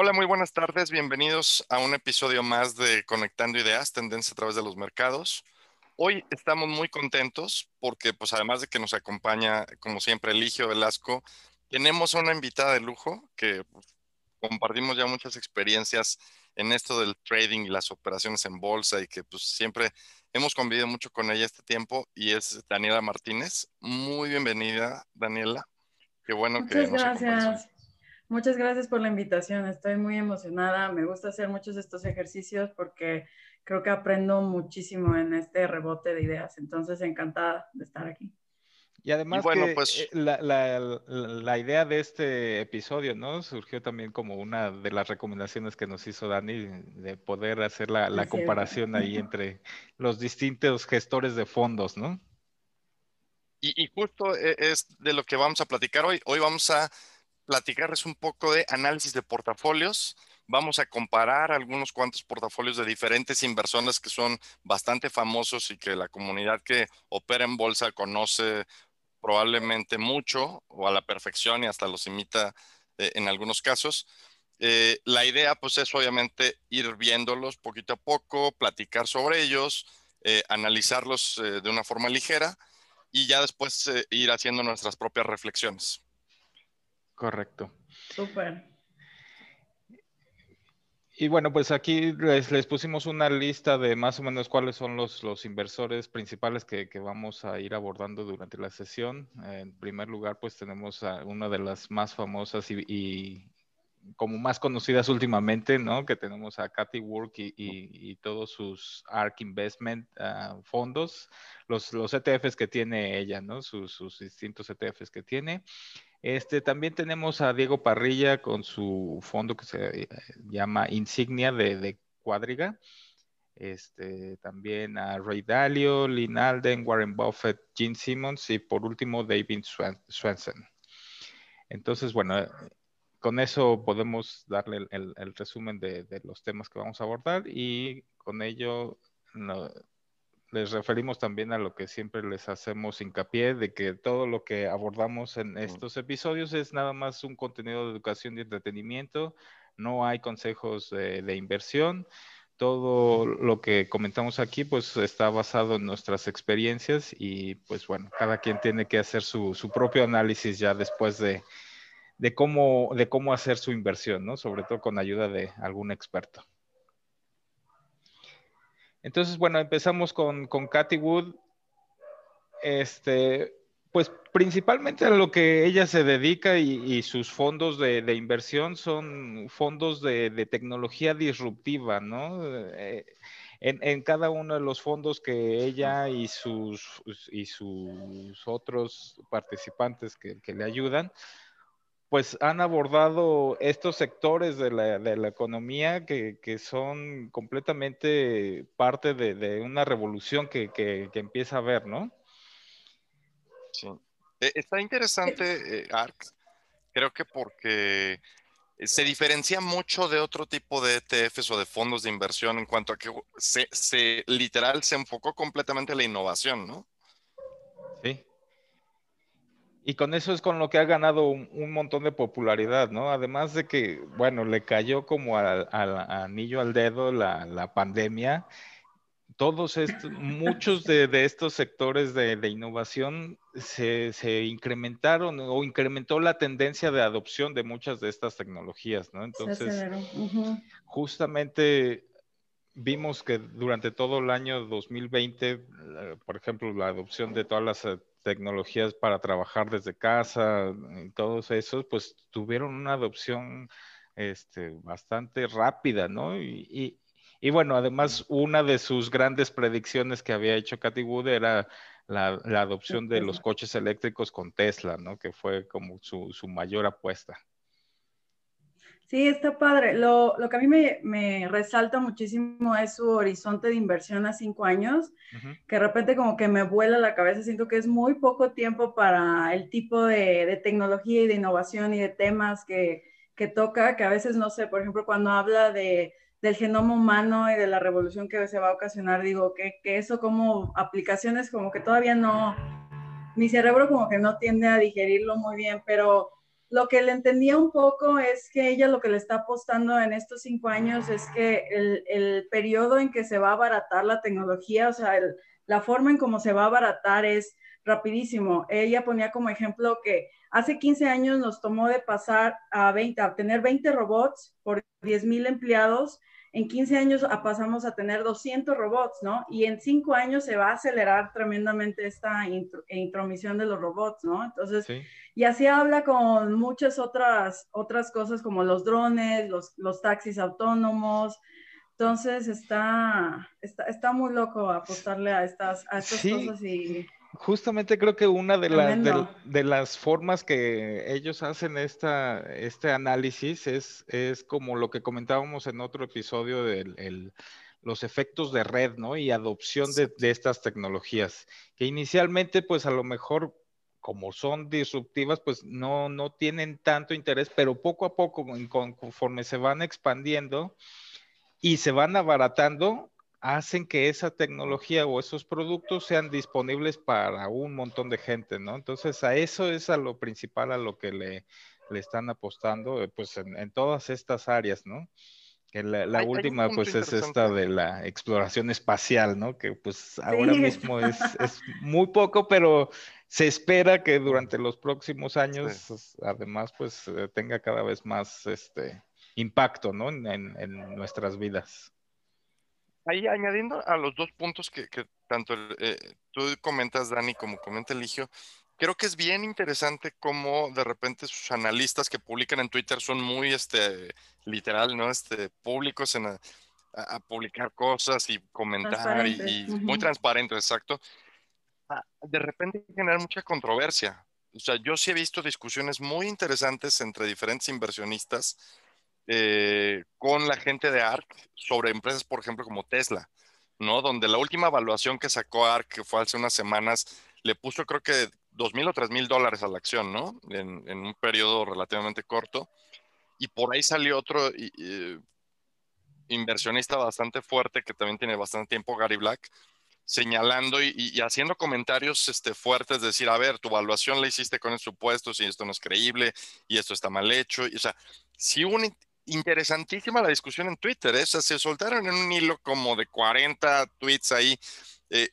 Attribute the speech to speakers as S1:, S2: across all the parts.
S1: Hola, muy buenas tardes. Bienvenidos a un episodio más de Conectando Ideas, Tendencia a través de los mercados. Hoy estamos muy contentos porque, pues, además de que nos acompaña, como siempre, Eligio Velasco, tenemos una invitada de lujo que pues, compartimos ya muchas experiencias en esto del trading y las operaciones en bolsa y que, pues, siempre hemos convivido mucho con ella este tiempo y es Daniela Martínez. Muy bienvenida, Daniela. Qué bueno
S2: que nos gracias. Muchas gracias por la invitación. Estoy muy emocionada. Me gusta hacer muchos de estos ejercicios porque creo que aprendo muchísimo en este rebote de ideas. Entonces, encantada de estar aquí.
S3: Y además que pues... Eh, la, la, la, idea de este episodio, ¿no? Surgió también como una de las recomendaciones que nos hizo Dani de poder hacer la, la comparación ahí entre los distintos gestores de fondos, ¿no?
S1: Y, y, justo e, es de lo que vamos a platicar hoy. Hoy vamos a platicarles un poco de análisis de portafolios. Vamos a comparar algunos cuantos portafolios de diferentes inversores que son bastante famosos y que la comunidad que opera en bolsa conoce probablemente mucho o a la perfección y hasta los imita eh, en algunos casos. Eh, la idea pues es obviamente ir viéndolos poquito a poco, platicar sobre ellos, eh, analizarlos de una forma ligera y ya después ir haciendo nuestras propias reflexiones.
S3: Correcto.
S2: Súper.
S3: Y bueno, pues aquí les, pusimos una lista de más o menos cuáles son los, los inversores principales que, que, vamos a ir abordando durante la sesión. En primer lugar, pues tenemos a una de las más famosas y, y como más conocidas últimamente, ¿no? Que tenemos a Cathy Work y, y, todos sus ARK Investment uh, fondos, los, los ETFs que tiene ella, ¿no? Sus, sus distintos ETFs que tiene. Este, también tenemos a Diego Parrilla con su fondo que se eh, llama Insignia de, Cuadriga. Este, también a Ray Dalio, Lynn Alden, Warren Buffett, Gene Simmons y por último David Swenson. Entonces, bueno, eh, con eso podemos darle el, resumen de, los temas que vamos a abordar y con ello les referimos también a lo que siempre les hacemos hincapié, de que todo lo que abordamos en estos episodios es nada más un contenido de educación y entretenimiento, no hay consejos de, inversión. Todo lo que comentamos aquí pues está basado en nuestras experiencias y pues bueno, cada quien tiene que hacer su, propio análisis ya después de, de, cómo, de cómo hacer su inversión, ¿no? Sobre todo con ayuda de algún experto. Entonces, bueno, empezamos con, con Cathy Wood. Este, pues principalmente a lo que ella se dedica y, sus fondos de, inversión son fondos de, tecnología disruptiva, ¿no? Eh, en, cada uno de los fondos que ella y sus, y sus otros participantes que, que le ayudan, pues han abordado estos sectores de la, economía que, son completamente parte de, una revolución que, empieza a haber, ¿no?
S1: Sí. E, está interesante, eh, ARC, creo que porque se diferencia mucho de otro tipo de ETFs o de fondos de inversión en cuanto a que se, se literal se enfocó completamente en la innovación, ¿no?
S3: Y con eso es con lo que ha ganado un, montón de popularidad, ¿no? Además de que, bueno, le cayó como al, anillo al dedo la, pandemia. Todos estos, muchos de, estos sectores de, innovación se, incrementaron o incrementó la tendencia de adopción de muchas de estas tecnologías, ¿no? Entonces, justamente vimos que durante todo el año 2020, eh, por ejemplo, la adopción de todas las tecnologías para trabajar desde casa y todos esos, pues tuvieron una adopción este, bastante rápida, ¿no? Y, y, bueno, además una de sus grandes predicciones que había hecho Cathy Wood era la, la adopción de los coches eléctricos con Tesla, ¿no? Que fue como su, su mayor apuesta.
S2: Sí, está padre. Lo, lo que a mí me, me, resalta muchísimo es su horizonte de inversión a cinco años, que de repente como que me vuela la cabeza. Siento que es muy poco tiempo para el tipo de, de tecnología y de innovación y de temas que, que, toca, que a veces, no sé, por ejemplo, cuando habla de, del genoma humano y de la revolución que se va a ocasionar, digo que, que eso como aplicaciones como que todavía no, mi cerebro como que no tiende a digerirlo muy bien, pero lo que le entendía un poco es que ella lo que le está apostando en estos cinco años es que el, el periodo en que se va a abaratar la tecnología, o sea, la forma en cómo se va a abaratar es rapidísimo. Ella ponía como ejemplo que hace 15 años nos tomó de pasar a, 20, a tener 20 robots por 10 mil empleados. En 15 años pasamos a tener 200 robots, ¿no? Y en 5 años se va a acelerar tremendamente esta intromisión de los robots, ¿no? Entonces, y así habla con muchas otras, otras cosas como los drones, los, los taxis autónomos, entonces está, está, está, muy loco apostarle a estas, a estas cosas y
S3: Justamente creo que una de, las de, las formas que ellos hacen esta, este análisis es, es como lo que comentábamos en otro episodio de los efectos de red, ¿no? Y adopción de, de, estas tecnologías, que inicialmente, pues a lo mejor, como son disruptivas, pues no, no tienen tanto interés, pero poco a poco, conforme se van expandiendo y se van abaratando, hacen que esa tecnología o esos productos sean disponibles para un montón de gente, ¿no? Entonces, a eso es a lo principal, a lo que le, le están apostando, eh, pues en, todas estas áreas, ¿no? Que la, última, pues, es esta de la exploración espacial, ¿no? Que pues ahora mismo es, es, muy poco, pero se espera que durante los próximos años, además, pues, eh, tenga cada vez más este impacto, ¿no? en, en nuestras vidas
S1: ahí añadiendo a los dos puntos que, tanto eh, tú comentas, Dani, como comenta Eligio, creo que es bien interesante cómo de repente sus analistas que publican en Twitter son muy, este, literal, ¿no? Este, públicos en a, publicar cosas y comentar y, muy transparentes, exacto. Ah, de repente generar mucha controversia. O sea, yo sí he visto discusiones muy interesantes entre diferentes inversionistas eh, con la gente de ARC sobre empresas, por ejemplo, como Tesla, ¿no? Donde la última evaluación que sacó ARC, que fue hace unas semanas, le puso creo que dos mil o tres mil dólares a la acción, ¿no? En, un periodo relativamente corto. Y por ahí salió otro inversionista bastante fuerte que también tiene bastante tiempo, Gary Black, señalando y, haciendo comentarios este, fuertes, decir, a ver, tu evaluación la hiciste con el supuesto, si esto no es creíble y esto está mal hecho. Y, o sea, si un interesantísima la discusión en Twitter. ¿eh? se soltaron en un hilo como de 40 tweets ahí, eh,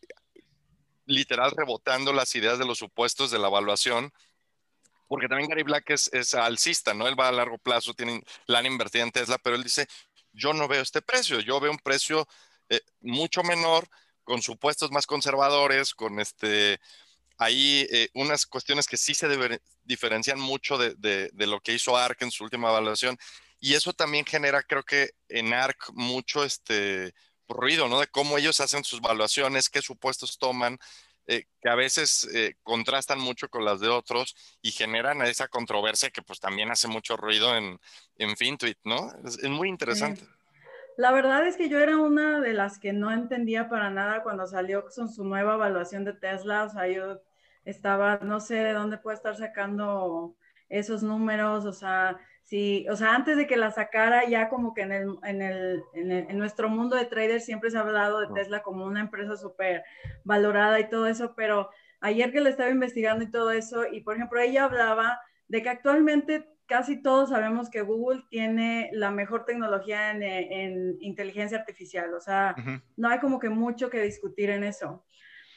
S1: literal rebotando las ideas de los supuestos de la evaluación. Porque también Gary Black es, alcista, ¿no? Él va a largo plazo, tiene la han invertido en Tesla, pero él dice, yo no veo este precio, yo veo un precio eh, mucho menor, con supuestos más conservadores, con este, ahí unas cuestiones que sí se diferencian mucho de, lo que hizo ARK en su última evaluación y eso también genera, creo que en ARC, mucho este ruido, ¿no? De cómo ellos hacen sus evaluaciones, qué supuestos toman, eh, que a veces eh, contrastan mucho con las de otros y generan esa controversia que pues también hace mucho ruido en, en FinTweet, ¿no? Es, muy interesante.
S2: La verdad es que yo era una de las que no entendía para nada cuando salió con su nueva evaluación de Tesla, o sea, yo estaba, no sé de dónde puede estar sacando esos números, o sea, Sí, o sea, antes de que la sacara, ya como que en, el, en, el, en, nuestro mundo de traders siempre se ha hablado de Tesla como una empresa súper valorada y todo eso, pero ayer que la estaba investigando y todo eso, y por ejemplo, ella hablaba de que actualmente casi todos sabemos que Google tiene la mejor tecnología en, inteligencia artificial, o sea, no hay como que mucho que discutir en eso.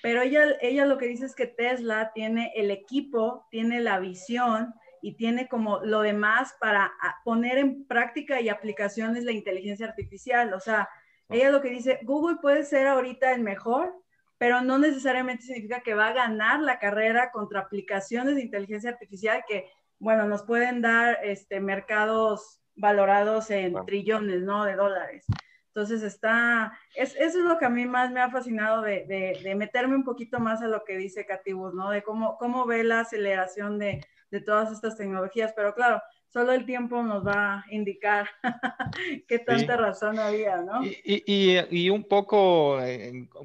S2: Pero ella, ella lo que dice es que Tesla tiene el equipo, tiene la visión, y tiene como lo demás para poner en práctica y aplicaciones la inteligencia artificial. O sea, ella lo que dice, Google puede ser ahorita el mejor, pero no necesariamente significa que va a ganar la carrera contra aplicaciones de inteligencia artificial que, bueno, nos pueden dar este, mercados valorados en trillones, ¿no? De dólares. Entonces está, es, eso es lo que a mí más me ha fascinado de, de, de meterme un poquito más a lo que dice Catibus, ¿no? De cómo, cómo ve la aceleración de, de todas estas tecnologías, pero claro, solo el tiempo nos va a indicar qué tanta razón había, ¿no?
S3: Y, un poco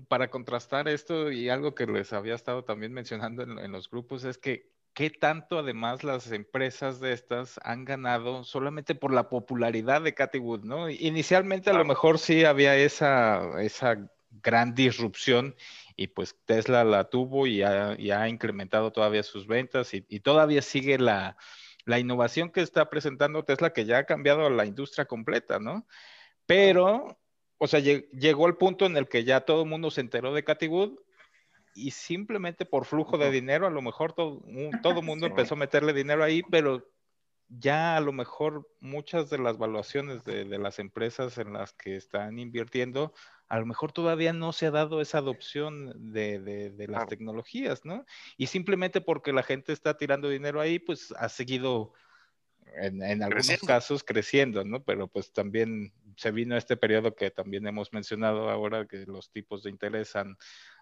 S3: para contrastar esto y algo que les había estado también mencionando en, los grupos es que qué tanto además las empresas de estas han ganado solamente por la popularidad de Cathy Wood, ¿no? Inicialmente a lo mejor sí había esa, esa gran disrupción y pues Tesla la tuvo y ha, incrementado todavía sus ventas y, todavía sigue la, la innovación que está presentando Tesla, que ya ha cambiado la industria completa, ¿no? Pero, o sea, llegó el punto en el que ya todo el mundo se enteró de Cathy Wood y simplemente por flujo de dinero, a lo mejor todo el mundo empezó a meterle dinero ahí, pero ya a lo mejor muchas de las valuaciones de, las empresas en las que están invirtiendo, a lo mejor todavía no se ha dado esa adopción de, las tecnologías, ¿no? Y simplemente porque la gente está tirando dinero ahí, pues ha seguido en, algunos casos creciendo, ¿no? Pero pues también se vino este periodo que también hemos mencionado ahora, que los tipos de interés han,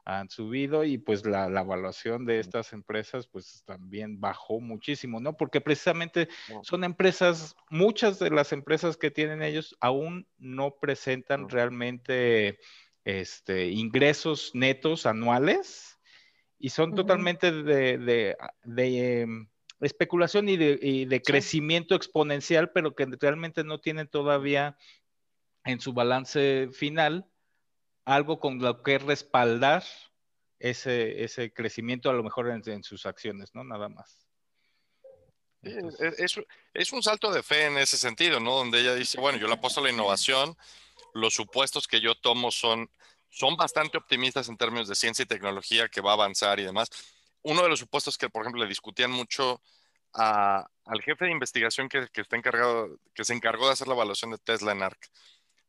S3: han subido y pues la, evaluación de estas empresas pues también bajó muchísimo, ¿no? Porque precisamente son empresas, muchas de las empresas que tienen ellos aún no presentan realmente este, ingresos netos anuales y son totalmente de, em, especulación y de, crecimiento exponencial, pero que realmente no tienen todavía en su balance final algo con lo que respaldar ese, ese crecimiento a lo mejor en, sus acciones, ¿no? Nada más.
S1: es, es, un salto de fe en ese sentido, ¿no? Donde ella dice, bueno, yo le apuesto a la innovación, los supuestos que yo tomo son, son bastante optimistas en términos de ciencia y tecnología que va a avanzar y demás. Uno de los supuestos que, por ejemplo, le discutían mucho a, al jefe de investigación que, que, está encargado, que se encargó de hacer la evaluación de Tesla en ARC,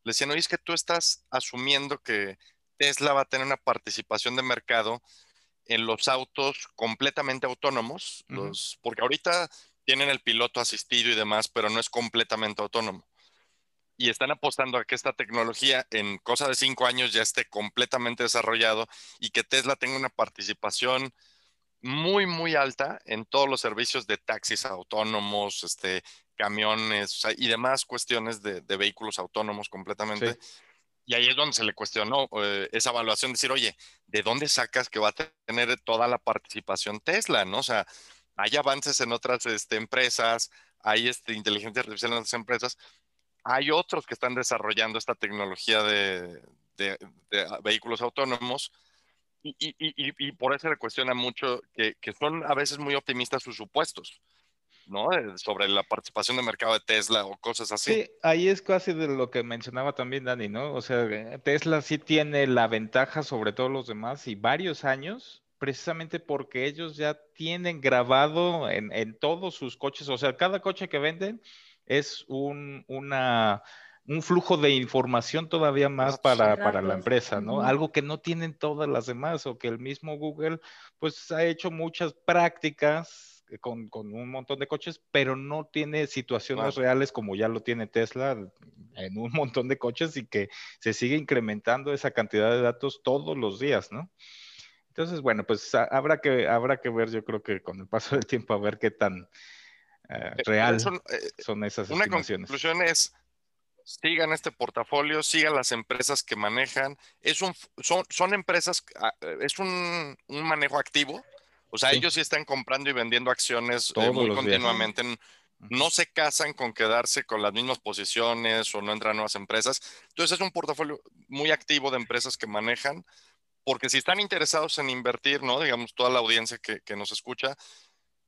S1: le decían, oye, es que tú estás asumiendo que Tesla va a tener una participación de mercado en los autos completamente autónomos, los, porque ahorita tienen el piloto asistido y demás, pero no es completamente autónomo. Y están apostando a que esta tecnología en cosa de cinco años ya esté completamente desarrollado y que Tesla tenga una participación muy, muy alta en todos los servicios de taxis autónomos, este, camiones y demás cuestiones de, vehículos autónomos completamente. Y ahí es donde se le cuestionó eh, esa evaluación, decir, oye, ¿de dónde sacas que va a tener toda la participación Tesla? ¿no? O sea, hay avances en otras este, empresas, hay este, inteligencia artificial en otras empresas, hay otros que están desarrollando esta tecnología de, vehículos autónomos y, y, por eso le cuestiona mucho que, que son a veces muy optimistas sus supuestos. ¿no? Eh, sobre la participación de mercado de Tesla o cosas así.
S3: Sí, ahí es casi de lo que mencionaba también Dani, ¿no? O sea, eh, Tesla sí tiene la ventaja sobre todos los demás y varios años, precisamente porque ellos ya tienen grabado en, todos sus coches, o sea, cada coche que venden es un, una, un flujo de información todavía más para, para, la empresa, ¿no? Algo que no tienen todas las demás o que el mismo Google pues ha hecho muchas prácticas con, un montón de coches, pero no tiene situaciones reales como ya lo tiene Tesla en un montón de coches y que se sigue incrementando esa cantidad de datos todos los días, ¿no? Entonces, bueno, pues habrá que, habrá que ver, yo creo que con el paso del tiempo, a ver qué tan eh, eh, real eh, son, esas
S1: una conclusión es, sigan este portafolio, sigan las empresas que manejan. Es un, son, son empresas, ah, es un, un manejo activo o sea, ellos sí están comprando y vendiendo acciones eh, muy continuamente. No se casan con quedarse con las mismas posiciones o no entran nuevas empresas. Entonces es un portafolio muy activo de empresas que manejan, porque si están interesados en invertir, ¿no? Digamos, toda la audiencia que, nos escucha,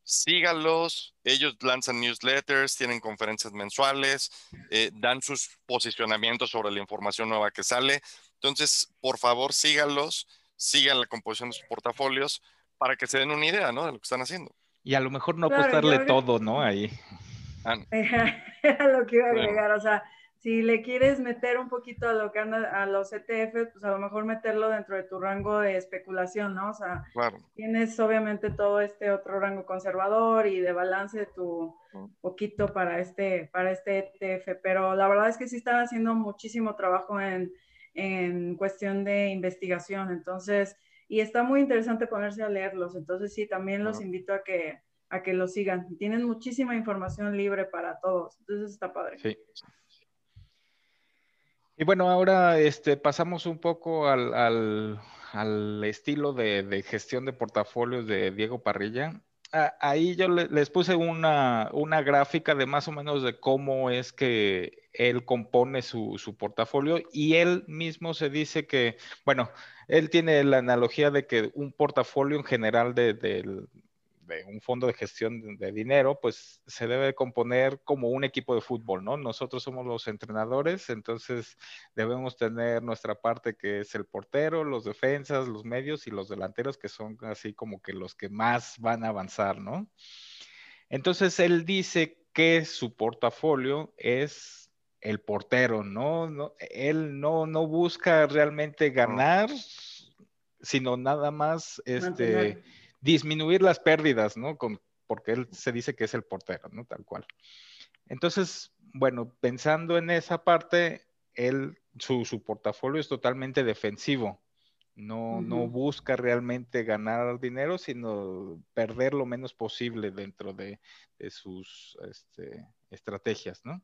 S1: sígalos. Ellos lanzan newsletters, tienen conferencias mensuales, eh, dan sus posicionamientos sobre la información nueva que sale. Entonces, por favor, sígalos, sigan la composición de sus portafolios para que se den una idea, ¿no? De lo que están haciendo.
S3: Y a lo mejor no apostarle todo, ¿no? Ahí.
S2: Ah, Era lo que iba a agregar, o sea, si le quieres meter un poquito a lo que anda a los ETF, pues a lo mejor meterlo dentro de tu rango de especulación, ¿no? O sea, tienes obviamente todo este otro rango conservador y de balance tu poquito para este, para este ETF, pero la verdad es que sí están haciendo muchísimo trabajo en, en cuestión de investigación, entonces y está muy interesante ponerse a leerlos. Entonces sí, también los invito a que, a que los sigan. Tienen muchísima información libre para todos. Entonces está padre. Sí.
S3: Y bueno, ahora este, pasamos un poco al, al, al estilo de, de, gestión de portafolios de Diego Parrilla. ahí yo les puse una, una, gráfica de más o menos de cómo es que él compone su, su portafolio y él mismo se dice que, bueno, él tiene la analogía de que un portafolio en general de, un fondo de gestión de, dinero, pues se debe componer como un equipo de fútbol, ¿no? Nosotros somos los entrenadores, entonces debemos tener nuestra parte que es el portero, los defensas, los medios y los delanteros, que son así como que los que más van a avanzar, ¿no? Entonces él dice que su portafolio es el portero, ¿no? no él no, no busca realmente ganar, sino nada más este, disminuir las pérdidas, ¿no? Con, porque él se dice que es el portero, ¿no? Tal cual. Entonces, bueno, pensando en esa parte, él, su, su portafolio es totalmente defensivo. No, no busca realmente ganar dinero, sino perder lo menos posible dentro de, de sus este, estrategias, ¿no?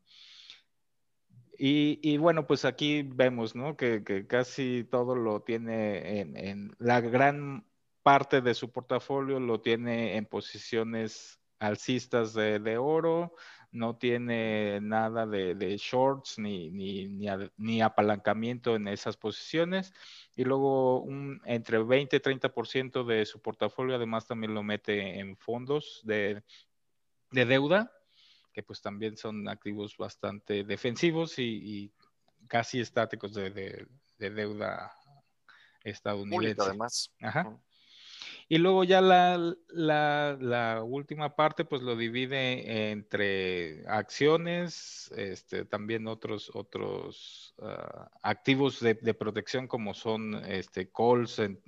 S3: Y, bueno, pues aquí vemos, ¿no? Que, casi todo lo tiene en, la gran parte de su portafolio lo tiene en posiciones alcistas de, oro, no tiene nada de, shorts ni, ni, apalancamiento en esas posiciones. Y luego un, entre 20 y 30% de su portafolio además también lo mete en fondos de, de deuda que pues también son activos bastante defensivos y, casi estáticos de, deuda estadounidense.
S1: además.
S3: Y luego ya la, última parte, pues lo divide entre acciones, este, también otros, otros ah, activos de, protección como son este, calls en,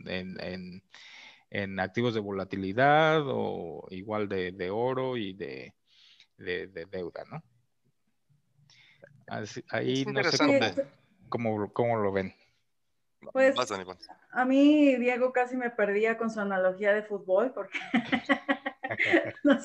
S3: en, activos de volatilidad o igual de oro y de, de, deuda, ¿no? ahí no sé cómo, cómo, lo ven.
S2: Pues a mí Diego casi me perdía con su analogía de fútbol porque no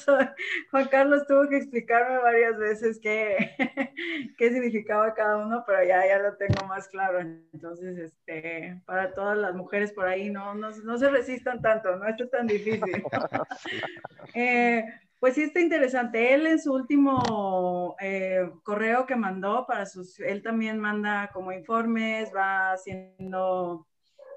S2: Juan Carlos tuvo que explicarme varias veces qué, qué significaba cada uno, pero ya, ya lo tengo más claro. Entonces, este, para todas las mujeres por ahí, no, no, no se resistan tanto, no esto es tan difícil. eh, pues sí está interesante. Él en su último eh, correo que mandó para sus, él también manda como informes, va haciendo,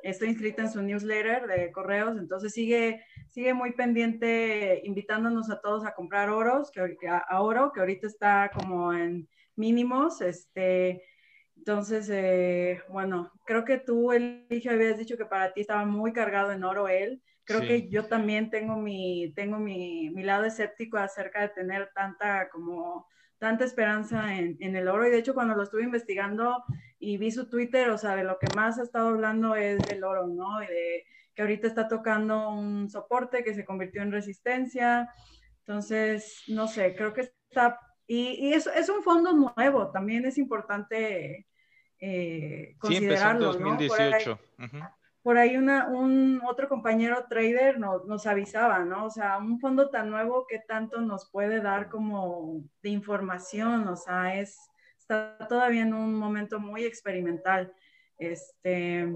S2: estoy inscrita en su newsletter de correos, entonces sigue, sigue muy pendiente invitándonos a todos a comprar oros, que, a, oro, que ahorita está como en mínimos, este, entonces, eh, bueno, creo que tú, Eligio, habías dicho que para ti estaba muy cargado en oro él. Creo que yo también tengo mi, tengo mi, mi, lado escéptico acerca de tener tanta como tanta esperanza en, en, el oro y de hecho cuando lo estuve investigando y vi su Twitter, o sea, de lo que más ha estado hablando es del oro, ¿no? Y de que ahorita está tocando un soporte que se convirtió en resistencia. Entonces, no sé, creo que está... Y, y es, es un fondo nuevo, también es importante eh, considerarlo,
S3: sí, en 2018.
S2: ¿no? Por ahí una, un otro compañero trader nos, nos, avisaba, ¿no? O sea, un fondo tan nuevo que tanto nos puede dar como de información, o sea, es, está todavía en un momento muy experimental. Este,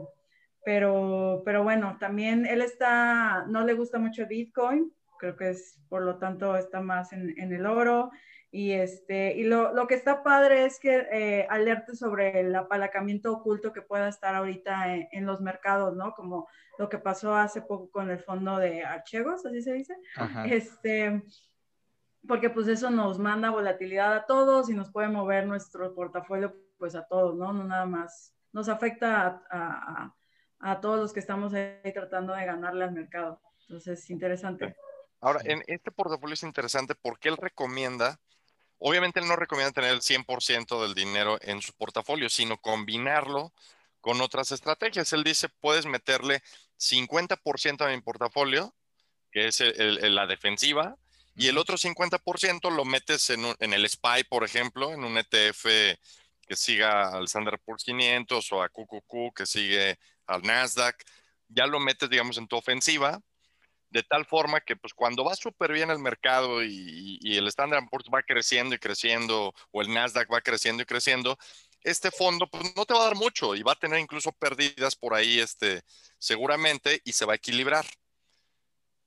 S2: pero, pero bueno, también él está, no le gusta mucho Bitcoin, creo que es, por lo tanto, está más en, en el oro. Y, este, y lo, lo que está padre es que eh, alerte sobre el apalancamiento oculto que pueda estar ahorita en, los mercados, ¿no? Como lo que pasó hace poco con el fondo de archivos, así se dice. Este, porque pues eso nos manda volatilidad a todos y nos puede mover nuestro portafolio pues a todos, ¿no? No nada más, nos afecta a, a, a todos los que estamos ahí tratando de ganarle al mercado. Entonces, interesante.
S1: Ahora, en este portafolio es interesante porque él recomienda Obviamente él no recomienda tener el 100% del dinero en su portafolio, sino combinarlo con otras estrategias. Él dice, puedes meterle 50% a mi portafolio, que es la defensiva, y el otro 50% lo metes en, el SPY, por ejemplo, en un ETF que siga al Standard Poor's 500 o a QQQ que sigue al Nasdaq. Ya lo metes, digamos, en tu ofensiva de tal forma que pues cuando va súper bien el mercado y, el Standard Poor's va creciendo y creciendo o el Nasdaq va creciendo y creciendo, este fondo pues no te va a dar mucho y va a tener incluso pérdidas por ahí este, seguramente y se va a equilibrar.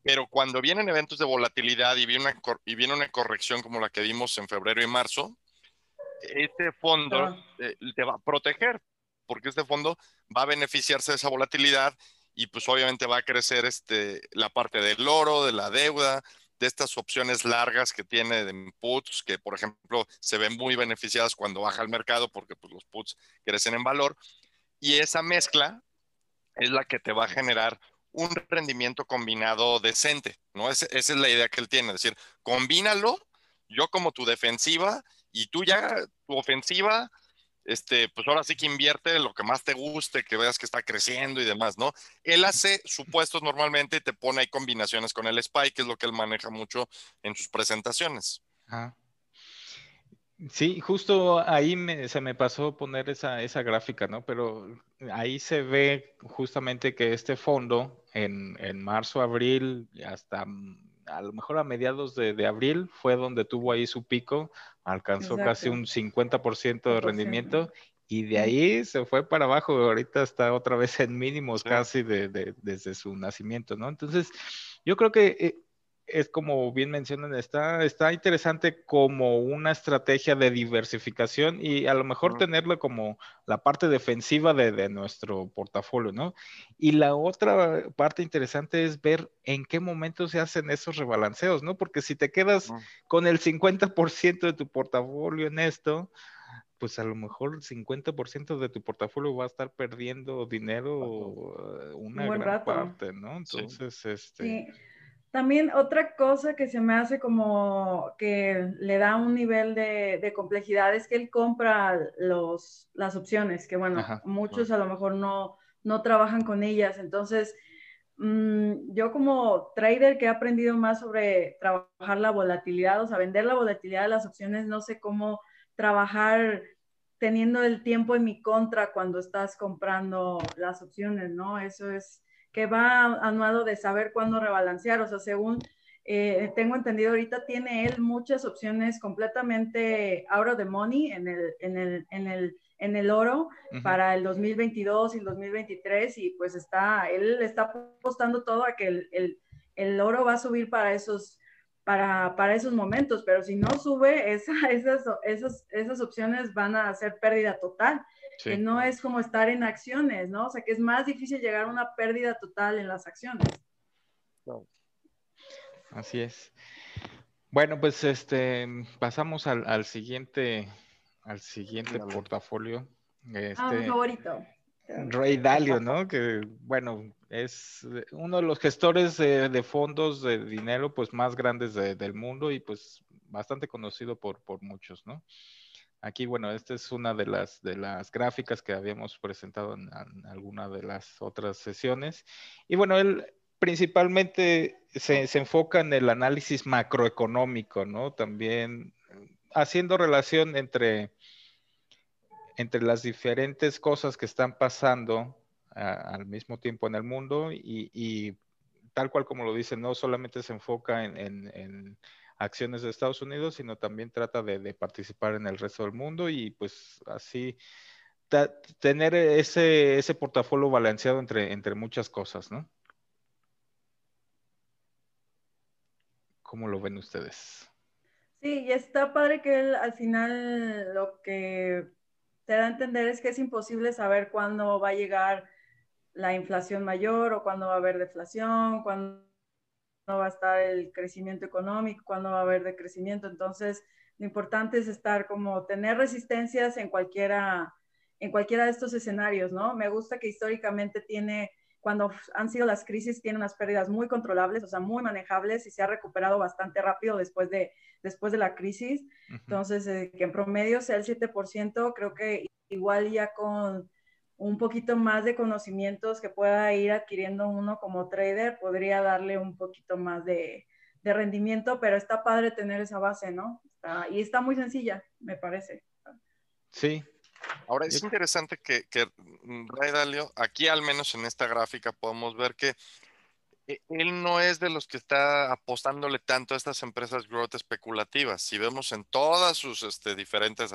S1: Pero cuando vienen eventos de volatilidad y viene una, y viene una corrección como la que vimos en febrero y marzo, este fondo eh, te va a proteger porque este fondo va a beneficiarse de esa volatilidad y pues obviamente va a crecer este, la parte del oro, de la deuda, de estas opciones largas que tiene de puts, que por ejemplo se ven muy beneficiadas cuando baja el mercado porque pues, los puts crecen en valor. Y esa mezcla es la que te va a generar un rendimiento combinado decente, ¿no? esa es la idea que él tiene, es decir, combínalo, yo como tu defensiva y tú ya, tu ofensiva, este, pues ahora sí que invierte lo que más te guste, que veas que está creciendo y demás, ¿no? Él hace supuestos normalmente y te pone ahí combinaciones con el SPY, que es lo que él maneja mucho en sus presentaciones.
S3: Sí, justo ahí se me pasó poner esa, esa gráfica, ¿no? Pero ahí se ve justamente que este fondo en, en marzo, abril, hasta a lo mejor a mediados de, abril fue donde tuvo ahí su pico, alcanzó casi un 50% de rendimiento y de ahí se fue para abajo, ahorita está otra vez en mínimos casi de, desde su nacimiento, ¿no? Entonces, yo creo que eh, es como bien mencionan, está, está interesante como una estrategia de diversificación y a lo mejor tenerlo como la parte defensiva de, nuestro portafolio, ¿no? Y la otra parte interesante es ver en qué momento se hacen esos rebalanceos, ¿no? Porque si te quedas con el 50% de tu portafolio en esto, pues a lo mejor el 50% de tu portafolio va a estar perdiendo dinero eh, una gran parte, ¿no? Entonces, este...
S2: También otra cosa que se me hace como que le da un nivel de, complejidad es que él compra los, las opciones, que bueno, muchos a lo mejor no, no trabajan con ellas. Entonces, mm, yo como trader que he aprendido más sobre trabajar la volatilidad, o sea, vender la volatilidad de las opciones, no sé cómo trabajar teniendo el tiempo en mi contra cuando estás comprando las opciones, ¿no? Eso es que va anuado de saber cuándo rebalancear. O sea, según eh, tengo entendido, ahorita tiene él muchas opciones completamente out of the money en el, en el, en el, en el oro para el 2022 y el 2023 y pues está, él está apostando todo a que el, el, el oro va a subir para esos, para, para, esos momentos, pero si no sube, esa, esas, esas, esas opciones van a hacer pérdida total que no es como estar en acciones, ¿no? O sea, que es más difícil llegar a una pérdida total en las acciones.
S3: Así es. Bueno, pues este pasamos al, siguiente al siguiente portafolio.
S2: Este, ah, mi favorito.
S3: Rey Dalio, ¿no? Que bueno, es uno de los gestores de, fondos de dinero pues más grandes del mundo y pues bastante conocido por, por muchos, ¿no? Aquí, bueno, esta es una de las, de las gráficas que habíamos presentado en, alguna de las otras sesiones. Y bueno, él principalmente se, enfoca en el análisis macroeconómico, ¿no? También haciendo relación entre, entre las diferentes cosas que están pasando al mismo tiempo en el mundo y, tal cual como lo dice, no solamente se enfoca en acciones de Estados Unidos, sino también trata de, participar en el resto del mundo y pues así tener ese, ese portafolio balanceado entre, entre muchas cosas, ¿no? ¿Cómo lo ven ustedes?
S2: Sí, y está padre que él, al final lo que te da a entender es que es imposible saber cuándo va a llegar la inflación mayor o cuándo va a haber deflación, cuándo va a estar el crecimiento económico, cuándo va a haber decrecimiento. Entonces, lo importante es estar como tener resistencias en cualquiera, en cualquiera de estos escenarios, ¿no? Me gusta que históricamente tiene, cuando han sido las crisis, tiene unas pérdidas muy controlables, o sea, muy manejables y se ha recuperado bastante rápido después de, después de la crisis. Entonces, eh, que en promedio sea el 7%, creo que igual ya con un poquito más de conocimientos que pueda ir adquiriendo uno como trader, podría darle un poquito más de, rendimiento, pero está padre tener esa base, ¿no? y está muy sencilla, me parece.
S3: Sí.
S1: Ahora es interesante que, que Ray Dalio, aquí al menos en esta gráfica podemos ver que e, él no es de los que está apostándole tanto a estas empresas growth especulativas. Si vemos en todas sus este, diferentes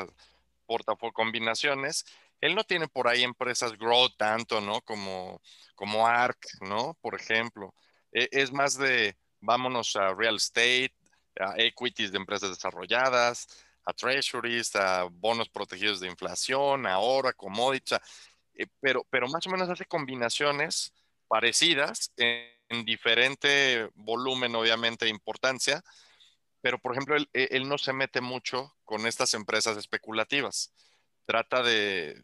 S1: portafolio combinaciones, él no tiene por ahí empresas grow tanto, ¿no? Como, como ARC, ¿no? Por ejemplo. E, es más de vámonos a real estate, a equities de empresas desarrolladas, a treasuries, a bonos protegidos de inflación, a oro, a commodities, eh, pero, pero más o menos hace combinaciones parecidas en, diferente volumen, obviamente, e importancia, pero por ejemplo, él, él, no se mete mucho con estas empresas especulativas. Trata de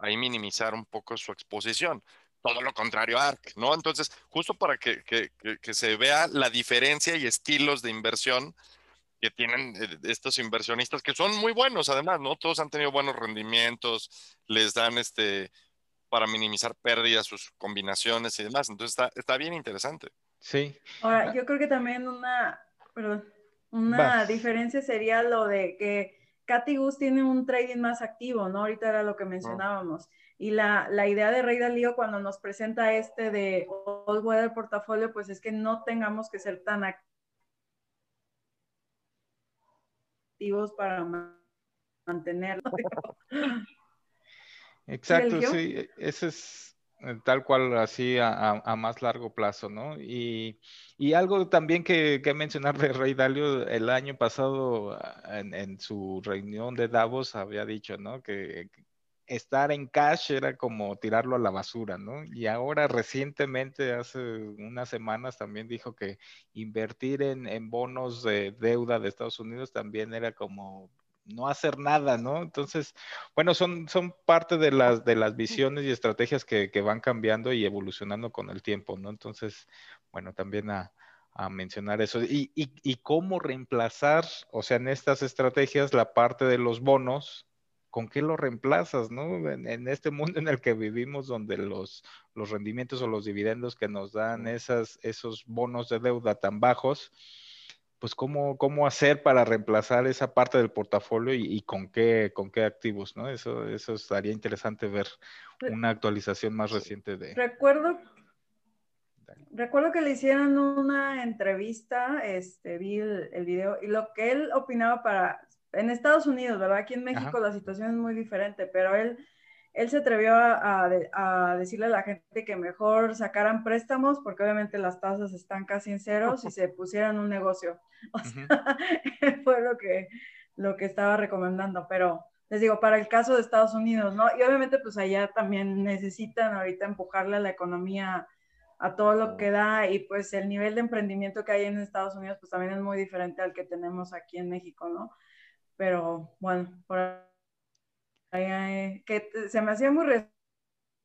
S1: ahí minimizar un poco su exposición. Todo lo contrario a ARC, ¿no? Entonces, justo para que, que, que se vea la diferencia y estilos de inversión que tienen eh, estos inversionistas que son muy buenos además, ¿no? Todos han tenido buenos rendimientos, les dan este para minimizar pérdidas sus combinaciones y demás. Entonces está, está bien interesante.
S3: Sí.
S2: Ahora, yo creo que también una, perdón, una diferencia sería lo de que Katy Gus tiene un trading más activo, ¿no? Ahorita era lo que mencionábamos. Y la, la, idea de Rey Dalío cuando nos presenta este de All Weather Portafolio, pues es que no tengamos que ser tan activos para mantenerlo.
S3: Exacto, sí, ese es tal cual así a, más largo plazo, ¿no? Y, algo también que, mencionar de Rey Dalio, el año pasado ah, en, en, su reunión de Davos había dicho, ¿no? Que, estar en cash era como tirarlo a la basura, ¿no? Y ahora recientemente, hace unas semanas, también dijo que invertir en, bonos de deuda de Estados Unidos también era como no hacer nada, ¿no? Entonces, bueno, son, son parte de las, de las visiones y estrategias que, van cambiando y evolucionando con el tiempo, ¿no? Entonces, bueno, también a, mencionar eso. Y, y, y, cómo reemplazar, o sea, en estas estrategias, la parte de los bonos ¿con qué lo reemplazas, no? En, este mundo en el que vivimos, donde los, los rendimientos o los dividendos que nos dan esas, esos bonos de deuda tan bajos, pues cómo, cómo hacer para reemplazar esa parte del portafolio y, con qué, con qué activos, ¿no? Eso, eso estaría interesante ver una actualización más reciente de.
S2: Recuerdo, recuerdo que le hicieron una entrevista, este, vi el, el, video, y lo que él opinaba para en Estados Unidos, ¿verdad? Aquí en México la situación es muy diferente, pero él, él se atrevió a, decirle a la gente que mejor sacaran préstamos porque obviamente las tasas están casi en ceros y se pusieran un negocio. O sea, fue lo que, lo que estaba recomendando, pero les digo, para el caso de Estados Unidos, ¿no? Y obviamente pues allá también necesitan ahorita empujarle a la economía a todo lo que da y pues el nivel de emprendimiento que hay en Estados Unidos pues también es muy diferente al que tenemos aquí en México, ¿no? pero bueno, por ahí, que se me hacía muy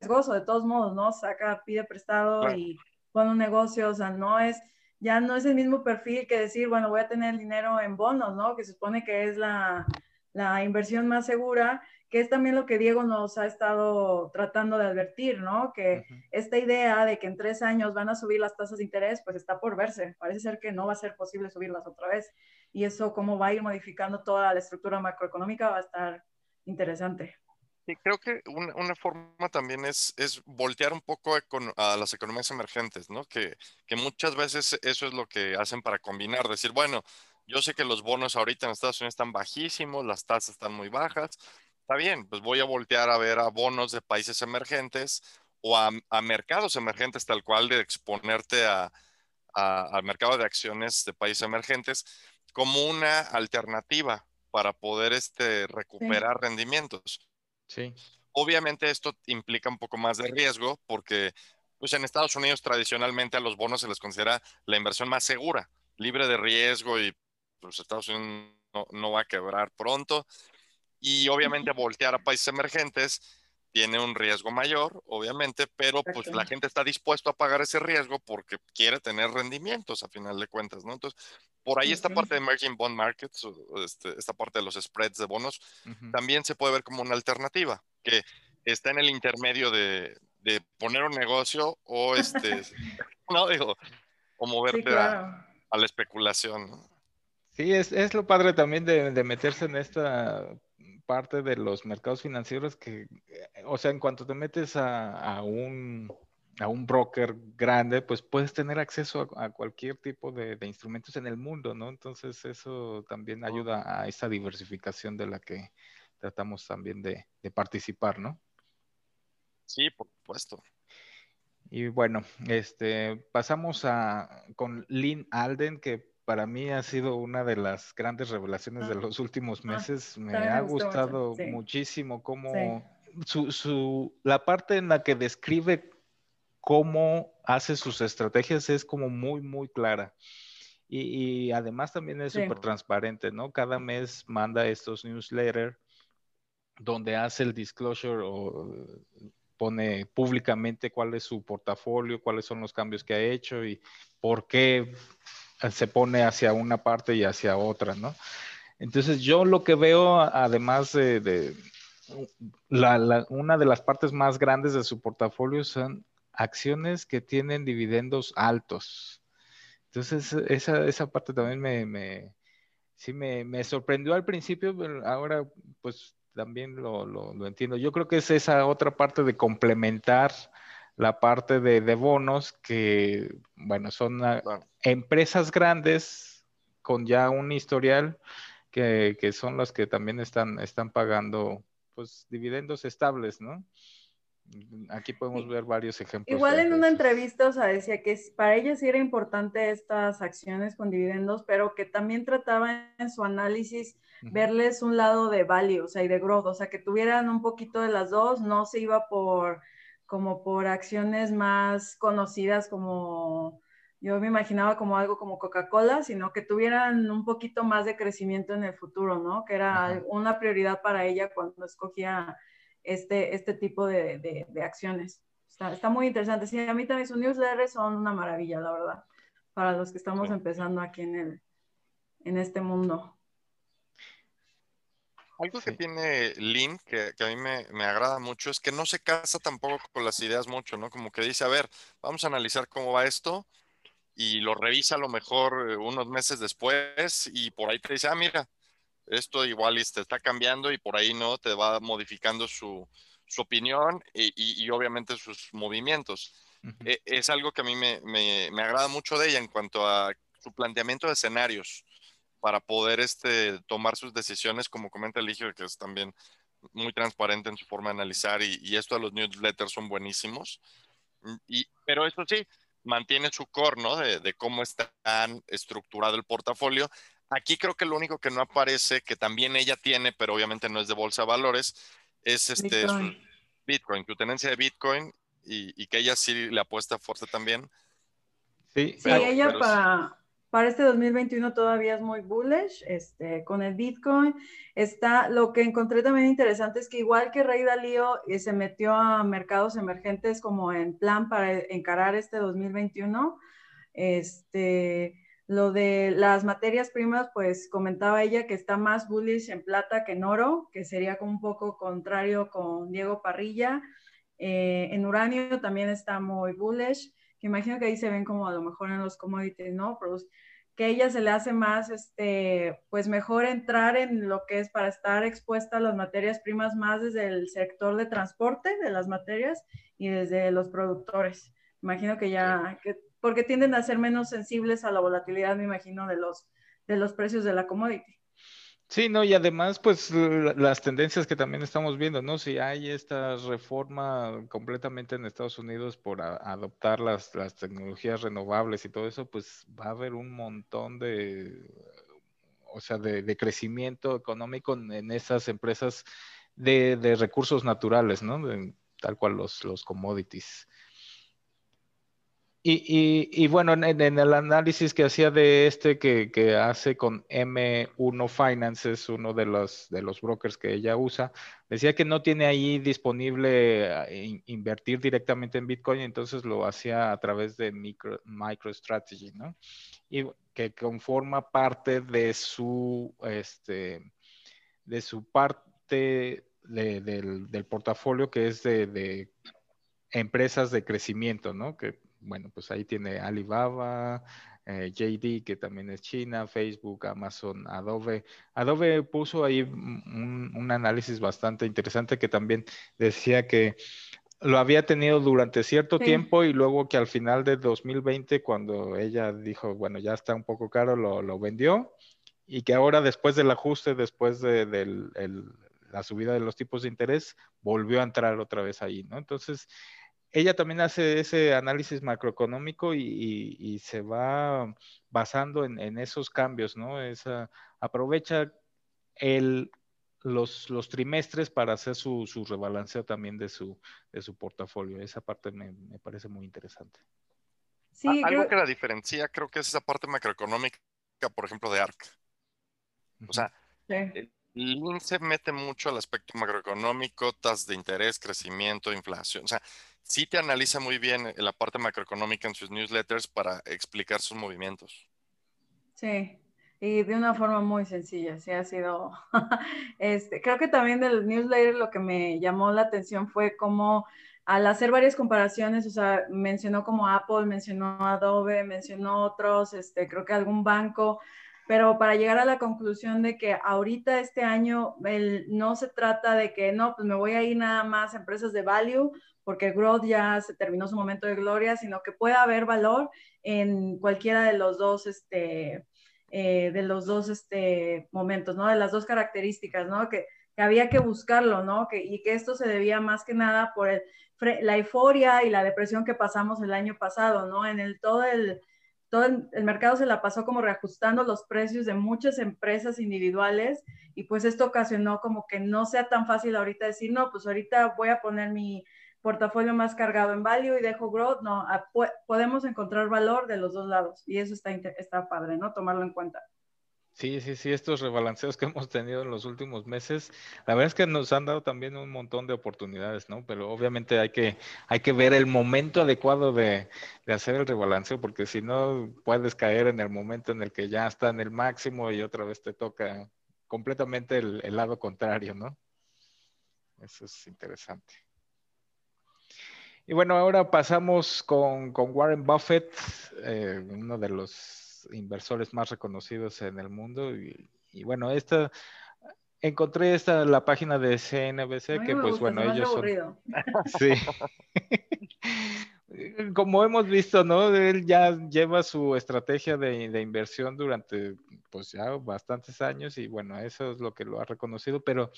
S2: riesgoso de todos modos, ¿no? Saca, pide prestado y pone un negocio, o sea, no es, ya no es el mismo perfil que decir, bueno, voy a tener el dinero en bonos, ¿no? Que se supone que es la, la inversión más segura, que es también lo que Diego nos ha estado tratando de advertir, ¿no? Que esta idea de que en tres años van a subir las tasas de interés, pues está por verse. Parece ser que no va a ser posible subirlas otra vez y eso cómo va a ir modificando toda la estructura macroeconómica va a estar interesante.
S1: Sí, creo que una, forma también es, es voltear un poco a las economías emergentes, ¿no? Que, que muchas veces eso es lo que hacen para combinar, decir, bueno, yo sé que los bonos ahorita en Estados Unidos están bajísimos, las tasas están muy bajas, está bien, pues voy a voltear a ver a bonos de países emergentes o a, a mercados emergentes tal cual de exponerte a, al mercado de acciones de países emergentes como una alternativa para poder este, recuperar rendimientos.
S3: Sí.
S1: Obviamente esto implica un poco más de riesgo porque pues en Estados Unidos tradicionalmente a los bonos se les considera la inversión más segura, libre de riesgo y pues Estados Unidos no, no va a quebrar pronto. Y obviamente voltear a países emergentes tiene un riesgo mayor, obviamente, pero pues la gente está dispuesto a pagar ese riesgo porque quiere tener rendimientos a final de cuentas, ¿no? Entonces, por ahí esta parte de emerging bond markets, este, esta parte de los spreads de bonos, también se puede ver como una alternativa, que está en el intermedio de, poner un negocio o este, no digo, o moverte a, la especulación.
S3: Sí, es, es, lo padre también de, de meterse en esta parte de los mercados financieros que, o sea, en cuanto te metes a, un, a un broker grande, pues puedes tener acceso a, cualquier tipo de, instrumentos en el mundo, ¿no? Entonces eso también ayuda a esa diversificación de la que tratamos también de, de participar, ¿no?
S1: Sí, por supuesto.
S3: Y bueno, este, pasamos a, con Lynn Alden, que para mí ha sido una de las grandes revelaciones de ah. los últimos ah, meses. me ha gustado muchísimo cómo su, su, la parte en la que describe cómo hace sus estrategias es como muy, muy clara. Y, además también es súper transparente, ¿no? Cada mes manda estos newsletters donde hace el disclosure o pone públicamente cuál es su portafolio, cuáles son los cambios que ha hecho y por qué se pone hacia una parte y hacia otra, ¿no? Entonces yo lo que veo, además de, una de las partes más grandes de su portafolio son acciones que tienen dividendos altos. Entonces, esa, esa parte también me, me sí me, me, sorprendió al principio, pero ahora pues también lo, lo, entiendo. Yo creo que es esa otra parte de complementar la parte de, de bonos que, bueno, son empresas grandes con ya un historial que, que, son las que también están, están pagando pues dividendos estables, ¿no? Aquí podemos ver varios ejemplos.
S2: Igual en una entrevista, o sea, decía que para ella sí era importante estas acciones con dividendos, pero que también trataba en su análisis verles un lado de value, o sea, y de growth, o sea, que tuvieran un poquito de las dos, no se iba por como por acciones más conocidas como yo me imaginaba como algo como Coca-Cola, sino que tuvieran un poquito más de crecimiento en el futuro, ¿no? Que era una prioridad para ella cuando escogía este, este tipo de, de, acciones. Está, está, muy interesante. Sí, a mí también sus newsletters son una maravilla, la verdad, para los que estamos empezando aquí en, el, en este mundo.
S1: Algo que tiene Lynn, que, que a mí me, me, agrada mucho, es que no se casa tampoco con las ideas mucho, ¿no? Como que dice, a ver, vamos a analizar cómo va esto y lo revisa a lo mejor eh, unos meses después y por ahí te dice, ah, mira, esto igual te está cambiando y por ahí no te va modificando su, su opinión y, y, obviamente sus movimientos. E, es algo que a mí me, me, me, agrada mucho de ella en cuanto a su planteamiento de escenarios para poder este, tomar sus decisiones, como comenta Eligio, que es también muy transparente en su forma de analizar y, y esto de los newsletters son buenísimos. Y, pero eso sí, mantiene su core, ¿no? De, de cómo está estructurado el portafolio Aquí creo que lo único que no aparece, que también ella tiene, pero obviamente no es de bolsa de valores, es este Bitcoin, su Bitcoin su tenencia de Bitcoin y, que ella sí le apuesta fuerte también.
S2: Sí, sí ella para, para este 2021 todavía es muy bullish este, con el Bitcoin. Está, lo que encontré también interesante es que igual que Rey Dalío eh, se metió a mercados emergentes como en plan para encarar este 2021, este, lo de las materias primas, pues comentaba ella que está más bullish en plata que en oro, que sería como un poco contrario con Diego Parrilla. Eh, en uranio también está muy bullish, imagino que ahí se ven como a lo mejor en los commodities, ¿no? Pero que ella se le hace más, este, pues mejor entrar en lo que es para estar expuesta a las materias primas más desde el sector de transporte de las materias y desde los productores. Imagino que ya, que porque tienden a ser menos sensibles a la volatilidad, me imagino, de los, de los precios de la commodity.
S3: Sí, no, y además, pues las tendencias que también estamos viendo, ¿no? Si hay esta reforma completamente en Estados Unidos por adoptar las, las, tecnologías renovables y todo eso, pues va a haber un montón de, o sea, de, crecimiento económico en, esas empresas de, de, recursos naturales, ¿no? tal cual los, los commodities. Y, bueno, en, el análisis que hacía de este que, hace con M1 Finance, es uno de los, de los brokers que ella usa, decía que no tiene ahí disponible eh, invertir directamente en Bitcoin, entonces lo hacía a través de micro, MicroStrategy, ¿no? Y que conforma parte de su, este, de su parte del, portafolio que es de, de empresas de crecimiento, ¿no? Que bueno, pues ahí tiene Alibaba, eh, JD, que también es China, Facebook, Amazon, Adobe. Adobe puso ahí un, análisis bastante interesante que también decía que lo había tenido durante cierto tiempo y luego que al final de 2020, cuando ella dijo, bueno, ya está un poco caro, lo, vendió y que ahora después del ajuste, después de, la subida de los tipos de interés, volvió a entrar otra vez ahí, ¿no? Entonces, ella también hace ese análisis macroeconómico y, se va basando en, esos cambios, ¿no? Esa, aprovecha el, los, los trimestres para hacer su, su, rebalanceo también de su, de su portafolio. Esa parte me, me parece muy interesante.
S1: Sí, Algo que la diferencia creo que es esa parte macroeconómica, por ejemplo, de ARC. O sea, el LIN se mete mucho al aspecto macroeconómico, tasas de interés, crecimiento, inflación. O sea, sí te analiza muy bien la parte macroeconómica en sus newsletters para explicar sus movimientos.
S2: Sí, y de una forma muy sencilla, sí ha sido, este, creo que también del newsletter lo que me llamó la atención fue cómo al hacer varias comparaciones, o sea, mencionó como Apple, mencionó Adobe, mencionó otros, este, creo que algún banco, pero para llegar a la conclusión de que ahorita este año el, no se trata de que no, pues me voy a ir nada más a empresas de value porque growth ya se terminó su momento de gloria, sino que puede haber valor en cualquiera de los dos, este, eh, de los dos este, momentos, ¿no? De las dos características, ¿no? Que, que había que buscarlo, ¿no? Que, y que esto se debía más que nada por el, la euforia y la depresión que pasamos el año pasado, ¿no? En el todo el todo el, mercado se la pasó como reajustando los precios de muchas empresas individuales y pues esto ocasionó como que no sea tan fácil ahorita decir, no, pues ahorita voy a poner mi portafolio más cargado en value y dejo growth, no, podemos encontrar valor de los dos lados y eso está, está padre, ¿no? Tomarlo en cuenta.
S3: Sí, sí, sí, estos rebalanceos que hemos tenido en los últimos meses, la verdad es que nos han dado también un montón de oportunidades, ¿no? Pero obviamente hay que, hay que ver el momento adecuado de, hacer el rebalanceo, porque si no puedes caer en el momento en el que ya está en el máximo y otra vez te toca completamente el, lado contrario, ¿no? Eso es interesante. Y bueno, ahora pasamos con, Warren Buffett, eh, uno de los inversores más reconocidos en el mundo. Y, bueno, esta, encontré esta, la página de CNBC, que pues bueno, ellos son... sí. Como hemos visto, ¿no? Él ya lleva su estrategia de, de, inversión durante, pues ya bastantes años y bueno, eso es lo que lo ha reconocido, pero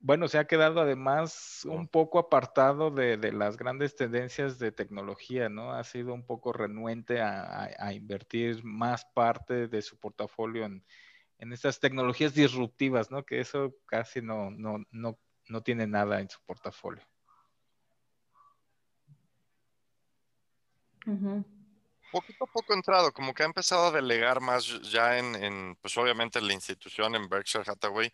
S3: bueno, se ha quedado además un poco apartado de, las grandes tendencias de tecnología, ¿no? Ha sido un poco renuente a, invertir más parte de su portafolio en, estas tecnologías disruptivas, ¿no? Que eso casi no, no, no, no tiene nada en su portafolio.
S1: Poquito a poco entrado, como que ha empezado a delegar más ya en, en pues obviamente en la institución, en Berkshire Hathaway,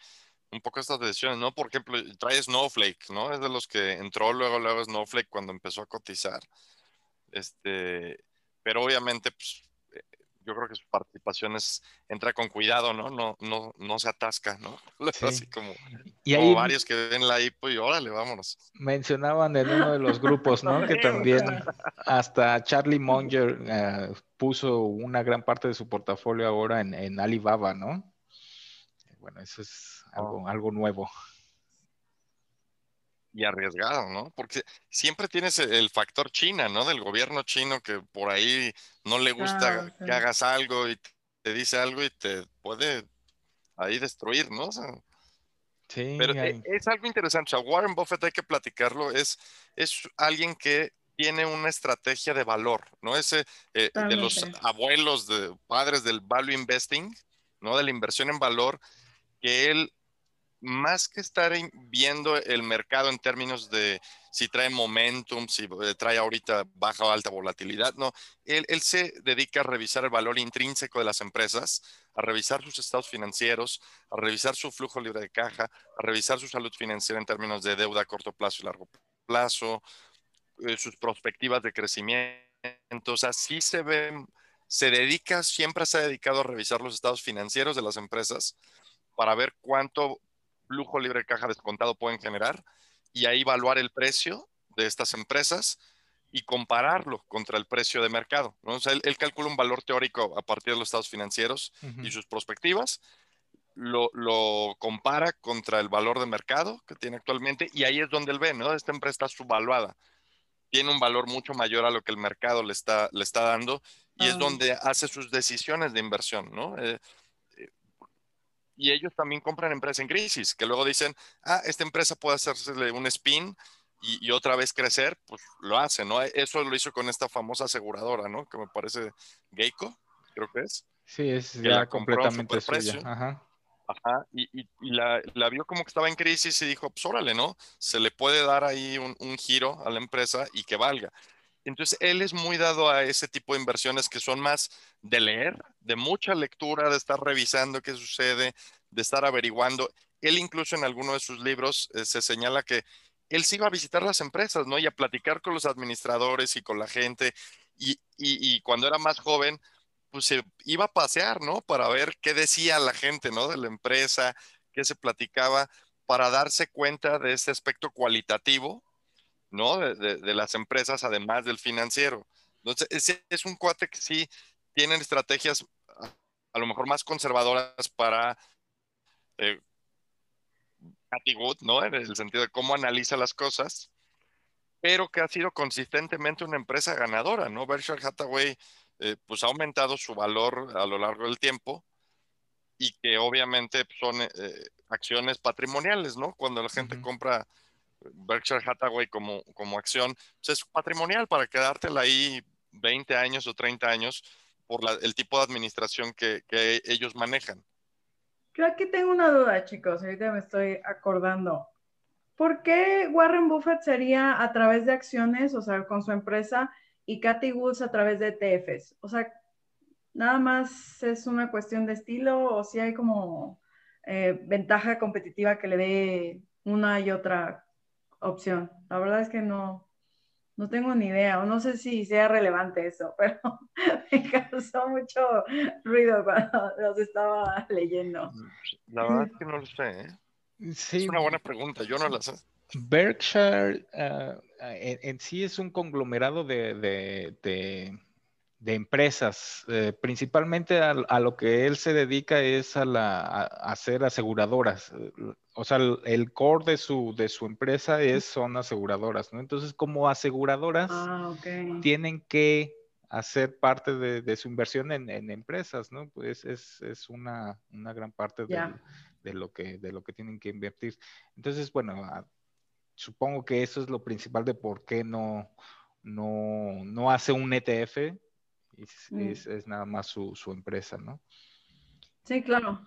S1: un poco estas decisiones, ¿no? Por ejemplo, trae Snowflake, ¿no? Es de los que entró luego, luego Snowflake cuando empezó a cotizar. Este, pero obviamente, pues, eh, yo creo que su participación es, entra con cuidado, ¿no? No, no, no se atasca, ¿no? Así como, y hay varios que ven la IPO y órale, vámonos.
S3: Mencionaban en uno de los grupos, ¿no? que también hasta Charlie Munger eh, puso una gran parte de su portafolio ahora en, en Alibaba, ¿no? Bueno, eso es algo, algo nuevo.
S1: Y arriesgado, ¿no? Porque siempre tienes el factor China, ¿no? Del gobierno chino que por ahí no le gusta que hagas algo y te dice algo y te puede ahí destruir, ¿no? sí. Pero e, es, algo interesante. O sea, Warren Buffett hay que platicarlo. Es, es alguien que tiene una estrategia de valor, ¿no? Ese eh, de los abuelos, de padres del value investing, ¿no? De la inversión en valor, que él más que estar viendo el mercado en términos de si trae momentum, si eh, trae ahorita baja o alta volatilidad, no, él, se dedica a revisar el valor intrínseco de las empresas, a revisar sus estados financieros, a revisar su flujo libre de caja, a revisar su salud financiera en términos de deuda a corto plazo y largo plazo, eh, sus perspectivas de crecimiento, o sea, sí se ve, se dedica, siempre se ha dedicado a revisar los estados financieros de las empresas para ver cuánto flujo libre de caja descontado pueden generar y ahí evaluar el precio de estas empresas y compararlo contra el precio de mercado. ¿no? O sea, él, calcula un valor teórico a partir de los estados financieros y sus perspectivas, lo, lo, compara contra el valor de mercado que tiene actualmente y ahí es donde él ve, ¿no? Esta empresa está subvaluada, tiene un valor mucho mayor a lo que el mercado le está, le está dando y es ah. donde hace sus decisiones de inversión, ¿no? Eh, y ellos también compran empresas en crisis, que luego dicen, ah, esta empresa puede hacerse un spin y, otra vez crecer, pues lo hace, ¿no? Eso lo hizo con esta famosa aseguradora, ¿no? Que me parece Geico, creo que es.
S3: Sí, es ya completamente suya. Ajá.
S1: Ajá, y, la, vio como que estaba en crisis y dijo, pues órale, ¿no? Se le puede dar ahí un, un, giro a la empresa y que valga. Entonces, él es muy dado a ese tipo de inversiones que son más de leer, de mucha lectura, de estar revisando qué sucede, de estar averiguando. Él incluso en alguno de sus libros eh, se señala que él se iba a visitar las empresas, ¿no? Y a platicar con los administradores y con la gente. Y, cuando era más joven, pues se iba a pasear, ¿no? Para ver qué decía la gente, ¿no? De la empresa, qué se platicaba, para darse cuenta de ese aspecto cualitativo ¿no? De, las empresas, además del financiero. Entonces, es, es un cuate que sí tienen estrategias a, lo mejor más conservadoras para eh, ¿no? En el sentido de cómo analiza las cosas, pero que ha sido consistentemente una empresa ganadora, ¿no? Berkshire Hathaway, eh, pues ha aumentado su valor a lo largo del tiempo y que obviamente son eh, acciones patrimoniales, ¿no? Cuando la gente compra Berkshire Hathaway como, como acción, pues es patrimonial para quedártela ahí 20 años o 30 años por el tipo de administración que, ellos manejan.
S2: Yo aquí tengo una duda, chicos, ahorita me estoy acordando. ¿Por qué Warren Buffett sería a través de acciones, o sea, con su empresa, y Cathy Woods a través de ETFs? O sea, nada más es una cuestión de estilo o si hay como eh, ventaja competitiva que le dé una y otra opción. La verdad es que no, no tengo ni idea, o no sé si sea relevante eso, pero me causó mucho ruido cuando los estaba leyendo.
S1: La verdad es que no lo sé. ¿eh? Es una buena pregunta, yo no la sé.
S3: Berkshire uh, en, en, sí es un conglomerado de, de, de de empresas. Eh, principalmente a, lo que él se dedica es a, la, hacer aseguradoras. Eh, o sea, el, core de su, de su empresa es, son aseguradoras, ¿no? Entonces, como aseguradoras, ah, tienen que hacer parte de, su inversión en, empresas, ¿no? Pues es, es una, una, gran parte de, lo que, de lo que tienen que invertir. Entonces, bueno, supongo que eso es lo principal de por qué no, no, no hace un ETF Mm. es, nada más su, empresa, ¿no?
S2: Sí, claro.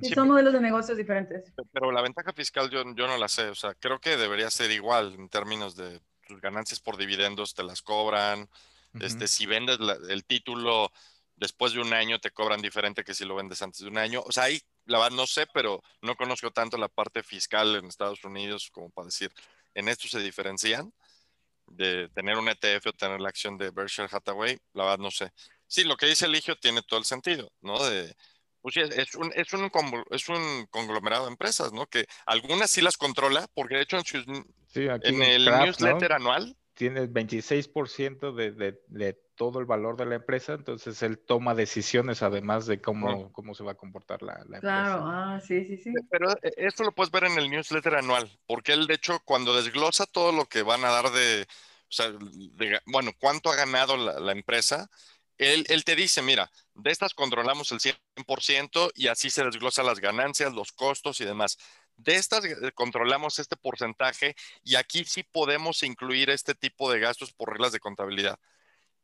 S2: Sí, son modelos de negocios diferentes.
S1: Pero la ventaja fiscal yo, yo no la sé, o sea, creo que debería ser igual en términos de tus ganancias por dividendos te las cobran, este, si vendes el título después de un año te cobran diferente que si lo vendes antes de un año, o sea, ahí la verdad no sé, pero no conozco tanto la parte fiscal en Estados Unidos como para decir, en esto se diferencian de tener un ETF o tener la acción de Berkshire Hathaway, la verdad no sé. Sí, lo que dice Eligio tiene todo el sentido, ¿no? De, pues es, un, es, un, es un conglomerado de empresas, ¿no? Que algunas sí las controla, porque de hecho en, el newsletter anual.
S3: Tiene el 26% de, de, de, todo el valor de la empresa, entonces él toma decisiones además de cómo, cómo se va a comportar la, la
S2: claro, ah, sí, sí, sí.
S1: Pero eh, esto lo puedes ver en el newsletter anual, porque él de hecho cuando desglosa todo lo que van a dar de, o sea, bueno, cuánto ha ganado la, la empresa, él, él, te dice, mira, de estas controlamos el 100% y así se desglosa las ganancias, los costos y demás. De estas eh, controlamos este porcentaje y aquí sí podemos incluir este tipo de gastos por reglas de contabilidad.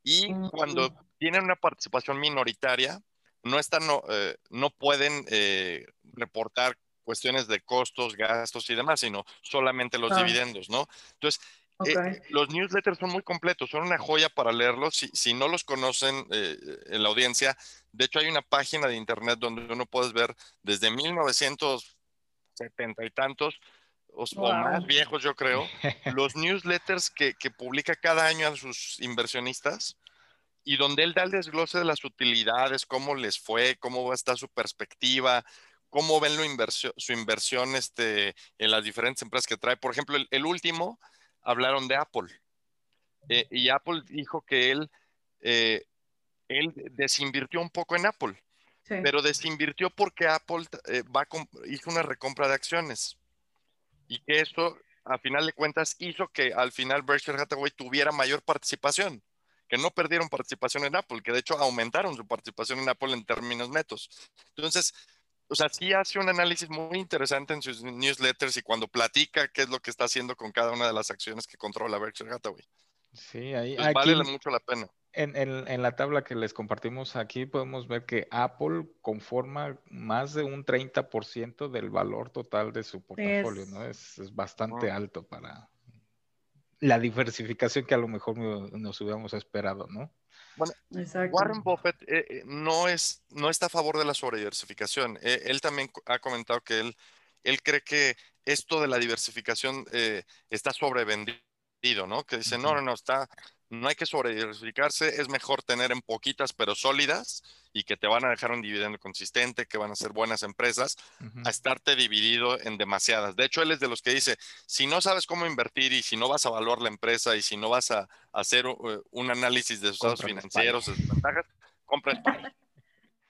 S1: Y cuando tienen una participación minoritaria, no, están, no, eh, no pueden eh, reportar cuestiones de costos, gastos y demás, sino solamente los dividendos, ¿no? Entonces, los newsletters son muy completos, son una joya para leerlos. Si, si no los conocen en la audiencia, de hecho hay una página de internet donde uno puede ver desde 1900 setenta y tantos, o, más viejos yo creo, los newsletters que, publica cada año a sus inversionistas y donde él da el desglose de las utilidades, cómo les fue, cómo va a estar su perspectiva, cómo ven su inversión este, en las diferentes empresas que trae. Por ejemplo, el, último, hablaron de Apple. Eh, y Apple dijo que él, eh, él desinvirtió un poco en Apple pero desinvirtió porque Apple eh, va hizo una recompra de acciones. Y que eso, a final de cuentas, hizo que al final Berkshire Hathaway tuviera mayor participación. Que no perdieron participación en Apple, que de hecho aumentaron su participación en Apple en términos netos. Entonces, o sea, sí hace un análisis muy interesante en sus newsletters y cuando platica qué es lo que está haciendo con cada una de las acciones que controla Berkshire Hathaway.
S3: Sí, ahí
S1: vale mucho la pena.
S3: En, la tabla que les compartimos aquí podemos ver que Apple conforma más de un 30% del valor total de su portafolio, ¿no? Es, bastante alto para la diversificación que a lo mejor nos hubiéramos esperado, ¿no?
S1: Bueno, Warren Buffett eh, eh, no, es, no está a favor de la sobrediversificación. Eh, él también ha comentado que él, él cree que esto de la diversificación está sobrevendido, ¿no? Que dice, no, no, no, está, no hay que sobrediversificarse, es mejor tener en poquitas pero sólidas y que te van a dejar un dividendo consistente, que van a ser buenas empresas, a estarte dividido en demasiadas. De hecho, él es de los que dice, si no sabes cómo invertir y si no vas a evaluar la empresa y si no vas a hacer uh, un análisis de sus estados financieros, de sus ventajas, compra.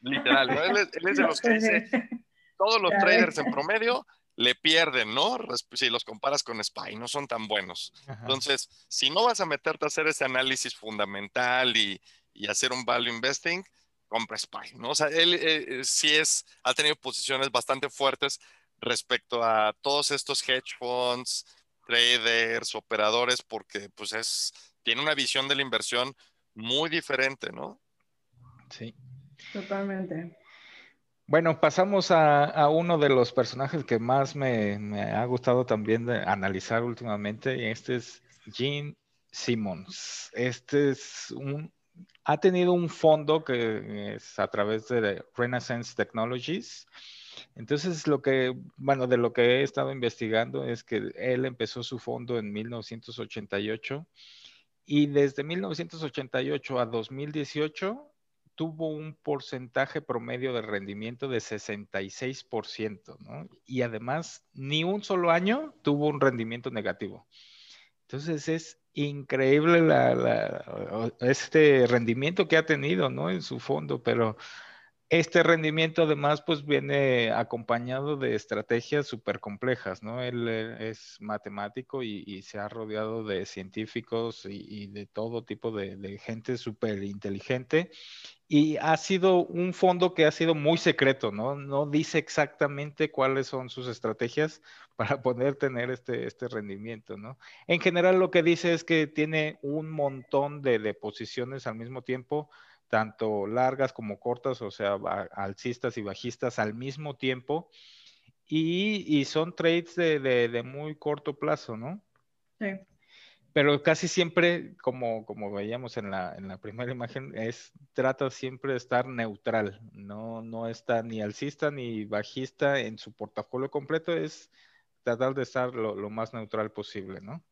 S1: Literal, él, es de los que dice, todos los traders en promedio le pierden, ¿no? Si los comparas con SPY, no son tan buenos. Entonces, si no vas a meterte a hacer ese análisis fundamental y, hacer un value investing, compra SPY, ¿no? O sea, él eh, sí es, ha tenido posiciones bastante fuertes respecto a todos estos hedge funds, traders, operadores, porque pues es, tiene una visión de la inversión muy diferente, ¿no?
S3: Sí.
S2: Totalmente.
S3: Bueno, pasamos a, uno de los personajes que más me, ha gustado también analizar últimamente, y este es Gene Simmons. Este es un, ha tenido un fondo que es a través de Renaissance Technologies. Entonces, lo que, bueno, de lo que he estado investigando es que él empezó su fondo en 1988 y desde 1988 a 2018 tuvo un porcentaje promedio de rendimiento de 66%, ¿no? Y además, ni un solo año tuvo un rendimiento negativo. Entonces es increíble este rendimiento que ha tenido, ¿no? En su fondo, pero este rendimiento además pues viene acompañado de estrategias súper complejas, ¿no? Él es matemático y, se ha rodeado de científicos y, de todo tipo de, de gente súper inteligente y ha sido un fondo que ha sido muy secreto, ¿no? No dice exactamente cuáles son sus estrategias para poder tener este, este rendimiento, ¿no? En general lo que dice es que tiene un montón de, de posiciones al mismo tiempo, tanto largas como cortas, o sea, alcistas y bajistas al mismo tiempo. Y, son trades de, muy corto plazo, ¿no?
S2: Sí.
S3: Pero casi siempre, como, como veíamos en la, en la primera imagen, es trata siempre de estar neutral, no, no está ni alcista ni bajista en su portafolio completo, es tratar de estar lo, más neutral posible, ¿no?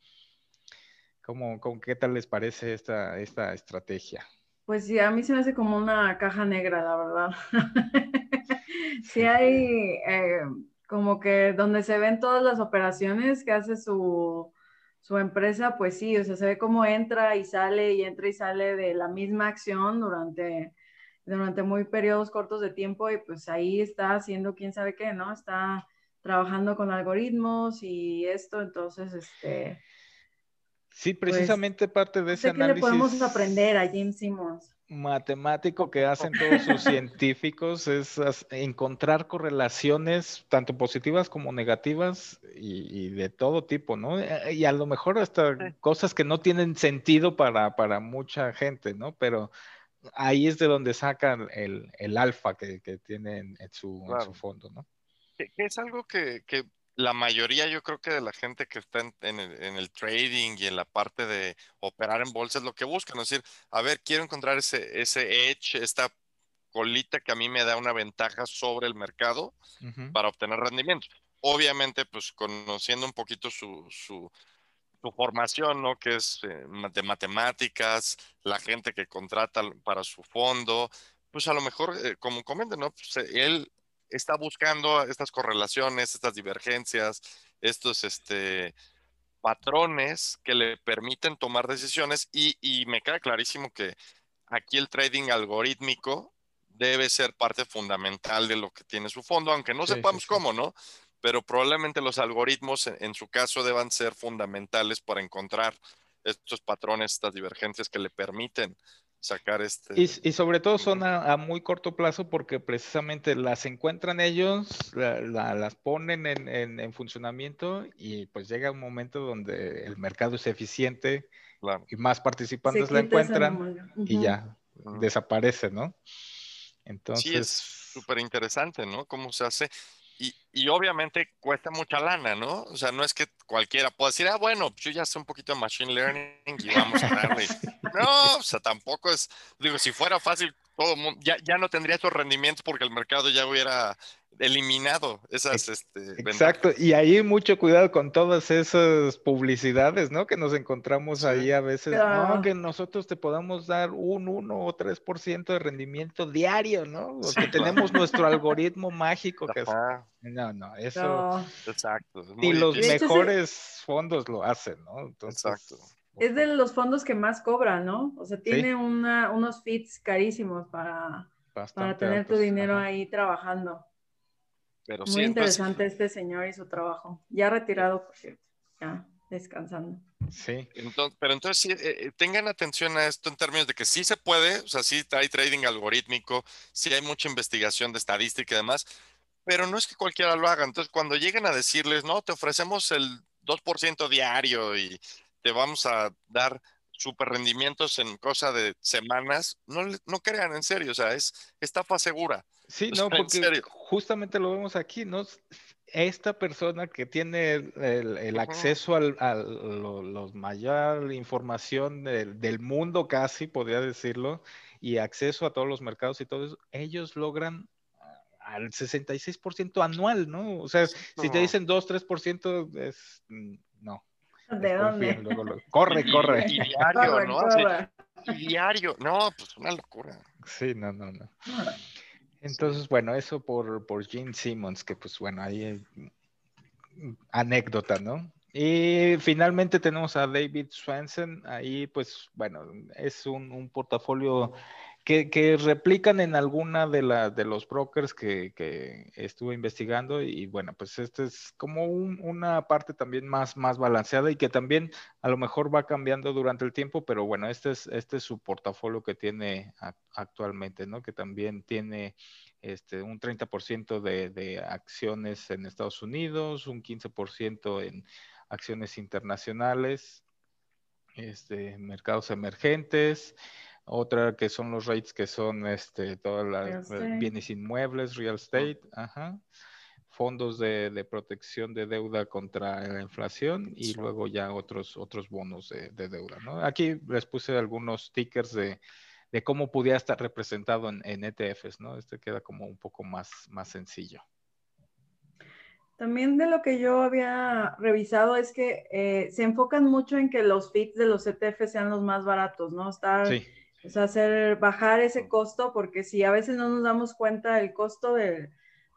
S3: ¿Cómo, ¿Qué tal les parece esta, esta estrategia?
S2: Pues sí, a mí se me hace como una caja negra, la verdad. sí hay eh, como que donde se ven todas las operaciones que hace su, su empresa, pues sí, o sea, se ve cómo entra y sale y entra y sale de la misma acción durante, durante muy periodos cortos de tiempo y pues ahí está haciendo quién sabe qué, ¿no? Está trabajando con algoritmos y esto, entonces, este,
S3: Sí, pues, precisamente parte de ese análisis.
S2: ¿Qué le podemos aprender a James Simmons?
S3: Matemático que hacen todos sus científicos es encontrar correlaciones tanto positivas como negativas y, de todo tipo, ¿no? Eh, y a lo mejor hasta cosas que no tienen sentido para, para mucha gente, ¿no? Pero ahí es de donde sacan el, el alfa que, que tienen en su, en su fondo, ¿no?
S1: Es algo que, que la mayoría, yo creo que de la gente que está en, el, trading y en la parte de operar en bolsa es lo que buscan. Es decir, a ver, quiero encontrar ese, ese edge, esta colita que a mí me da una ventaja sobre el mercado para obtener rendimiento. Obviamente, pues conociendo un poquito su, su, formación, ¿no? Que es eh, de matemáticas, la gente que contrata para su fondo, pues a lo mejor, eh, como comentan, ¿no? Pues él está buscando estas correlaciones, estas divergencias, estos este, patrones que le permiten tomar decisiones y, me queda clarísimo que aquí el trading algorítmico debe ser parte fundamental de lo que tiene su fondo, aunque no sepamos cómo, ¿no? Pero probablemente los algoritmos en, su caso deban ser fundamentales para encontrar estos patrones, estas divergencias que le permiten sacar este.
S3: Y, sobre todo son a, muy corto plazo porque precisamente las encuentran ellos, las ponen en, funcionamiento y pues llega un momento donde el mercado es eficiente y más participantes la encuentran y ya desaparece, ¿no?
S1: Entonces. Sí, es súper interesante, ¿no? Cómo se hace. Y, obviamente cuesta mucha lana, ¿no? O sea, no es que cualquiera pueda decir, ah, bueno, yo ya sé un poquito de Machine Learning y vamos a darle. no, o sea, tampoco es, digo, si fuera fácil, todo mundo, ya, ya no tendría estos rendimientos porque el mercado ya hubiera eliminado esas este,
S3: Exacto, y ahí mucho cuidado con todas esas publicidades, ¿no? Que nos encontramos ahí a veces, no, que nosotros te podamos dar un 1 o 3% de rendimiento diario, ¿no? Porque tenemos nuestro algoritmo mágico que es... No, no, eso...
S1: Exacto.
S3: Y los mejores fondos lo hacen, ¿no?
S2: Exacto. Es de los fondos que más cobran, ¿no? O sea, tiene una, unos feeds carísimos para, para tener tu dinero ahí trabajando. Muy interesante este señor y su trabajo. Ya retirado, por cierto, ya descansando.
S3: Sí.
S1: pero entonces sí, eh, eh, tengan atención a esto en términos de que sí se puede, o sea, sí hay trading algorítmico, sí hay mucha investigación de estadística y demás, pero no es que cualquiera lo haga. Entonces, cuando lleguen a decirles, no, te ofrecemos el 2% diario y te vamos a dar super rendimientos en cosa de semanas, no, no crean en serio, o sea, es estafa segura.
S3: Sí, no, porque justamente lo vemos aquí, ¿no? Esta persona que tiene el, acceso a la mayor información del, mundo casi, podría decirlo, y acceso a todos los mercados y todo eso, ellos logran al 66% anual, ¿no? O sea, si te dicen 2, 3%, es mm, no.
S2: ¿De dónde?
S3: Corre, corre.
S1: Y, diario, ¿no? diario, no, pues una locura.
S3: Sí, no, no, no. Entonces, bueno, eso por, por Gene Simmons, que pues bueno, ahí anécdota, ¿no? Y finalmente tenemos a David Swenson, ahí pues bueno, es un, portafolio que, replican en alguna de, la, de los brokers que, que, estuve investigando y bueno, pues este es como una parte también más, más balanceada y que también a lo mejor va cambiando durante el tiempo, pero bueno, este es, este es su portafolio que tiene actualmente, ¿no? Que también tiene este, un 30% de, de acciones en Estados Unidos, un 15% en acciones internacionales, este, mercados emergentes, otra que son los rates que son este, todas las bienes inmuebles, real estate, fondos de, protección de deuda contra la inflación y luego ya otros, otros bonos de, deuda. Aquí les puse algunos stickers de, cómo pudiera estar representado en, ETFs, ¿no? Este queda como un poco más, más sencillo.
S2: También de lo que yo había revisado es que eh, se enfocan mucho en que los feeds de los ETFs sean los más baratos, ¿no? Estar, o sea, hacer, bajar ese costo, porque si a veces no nos damos cuenta el costo de,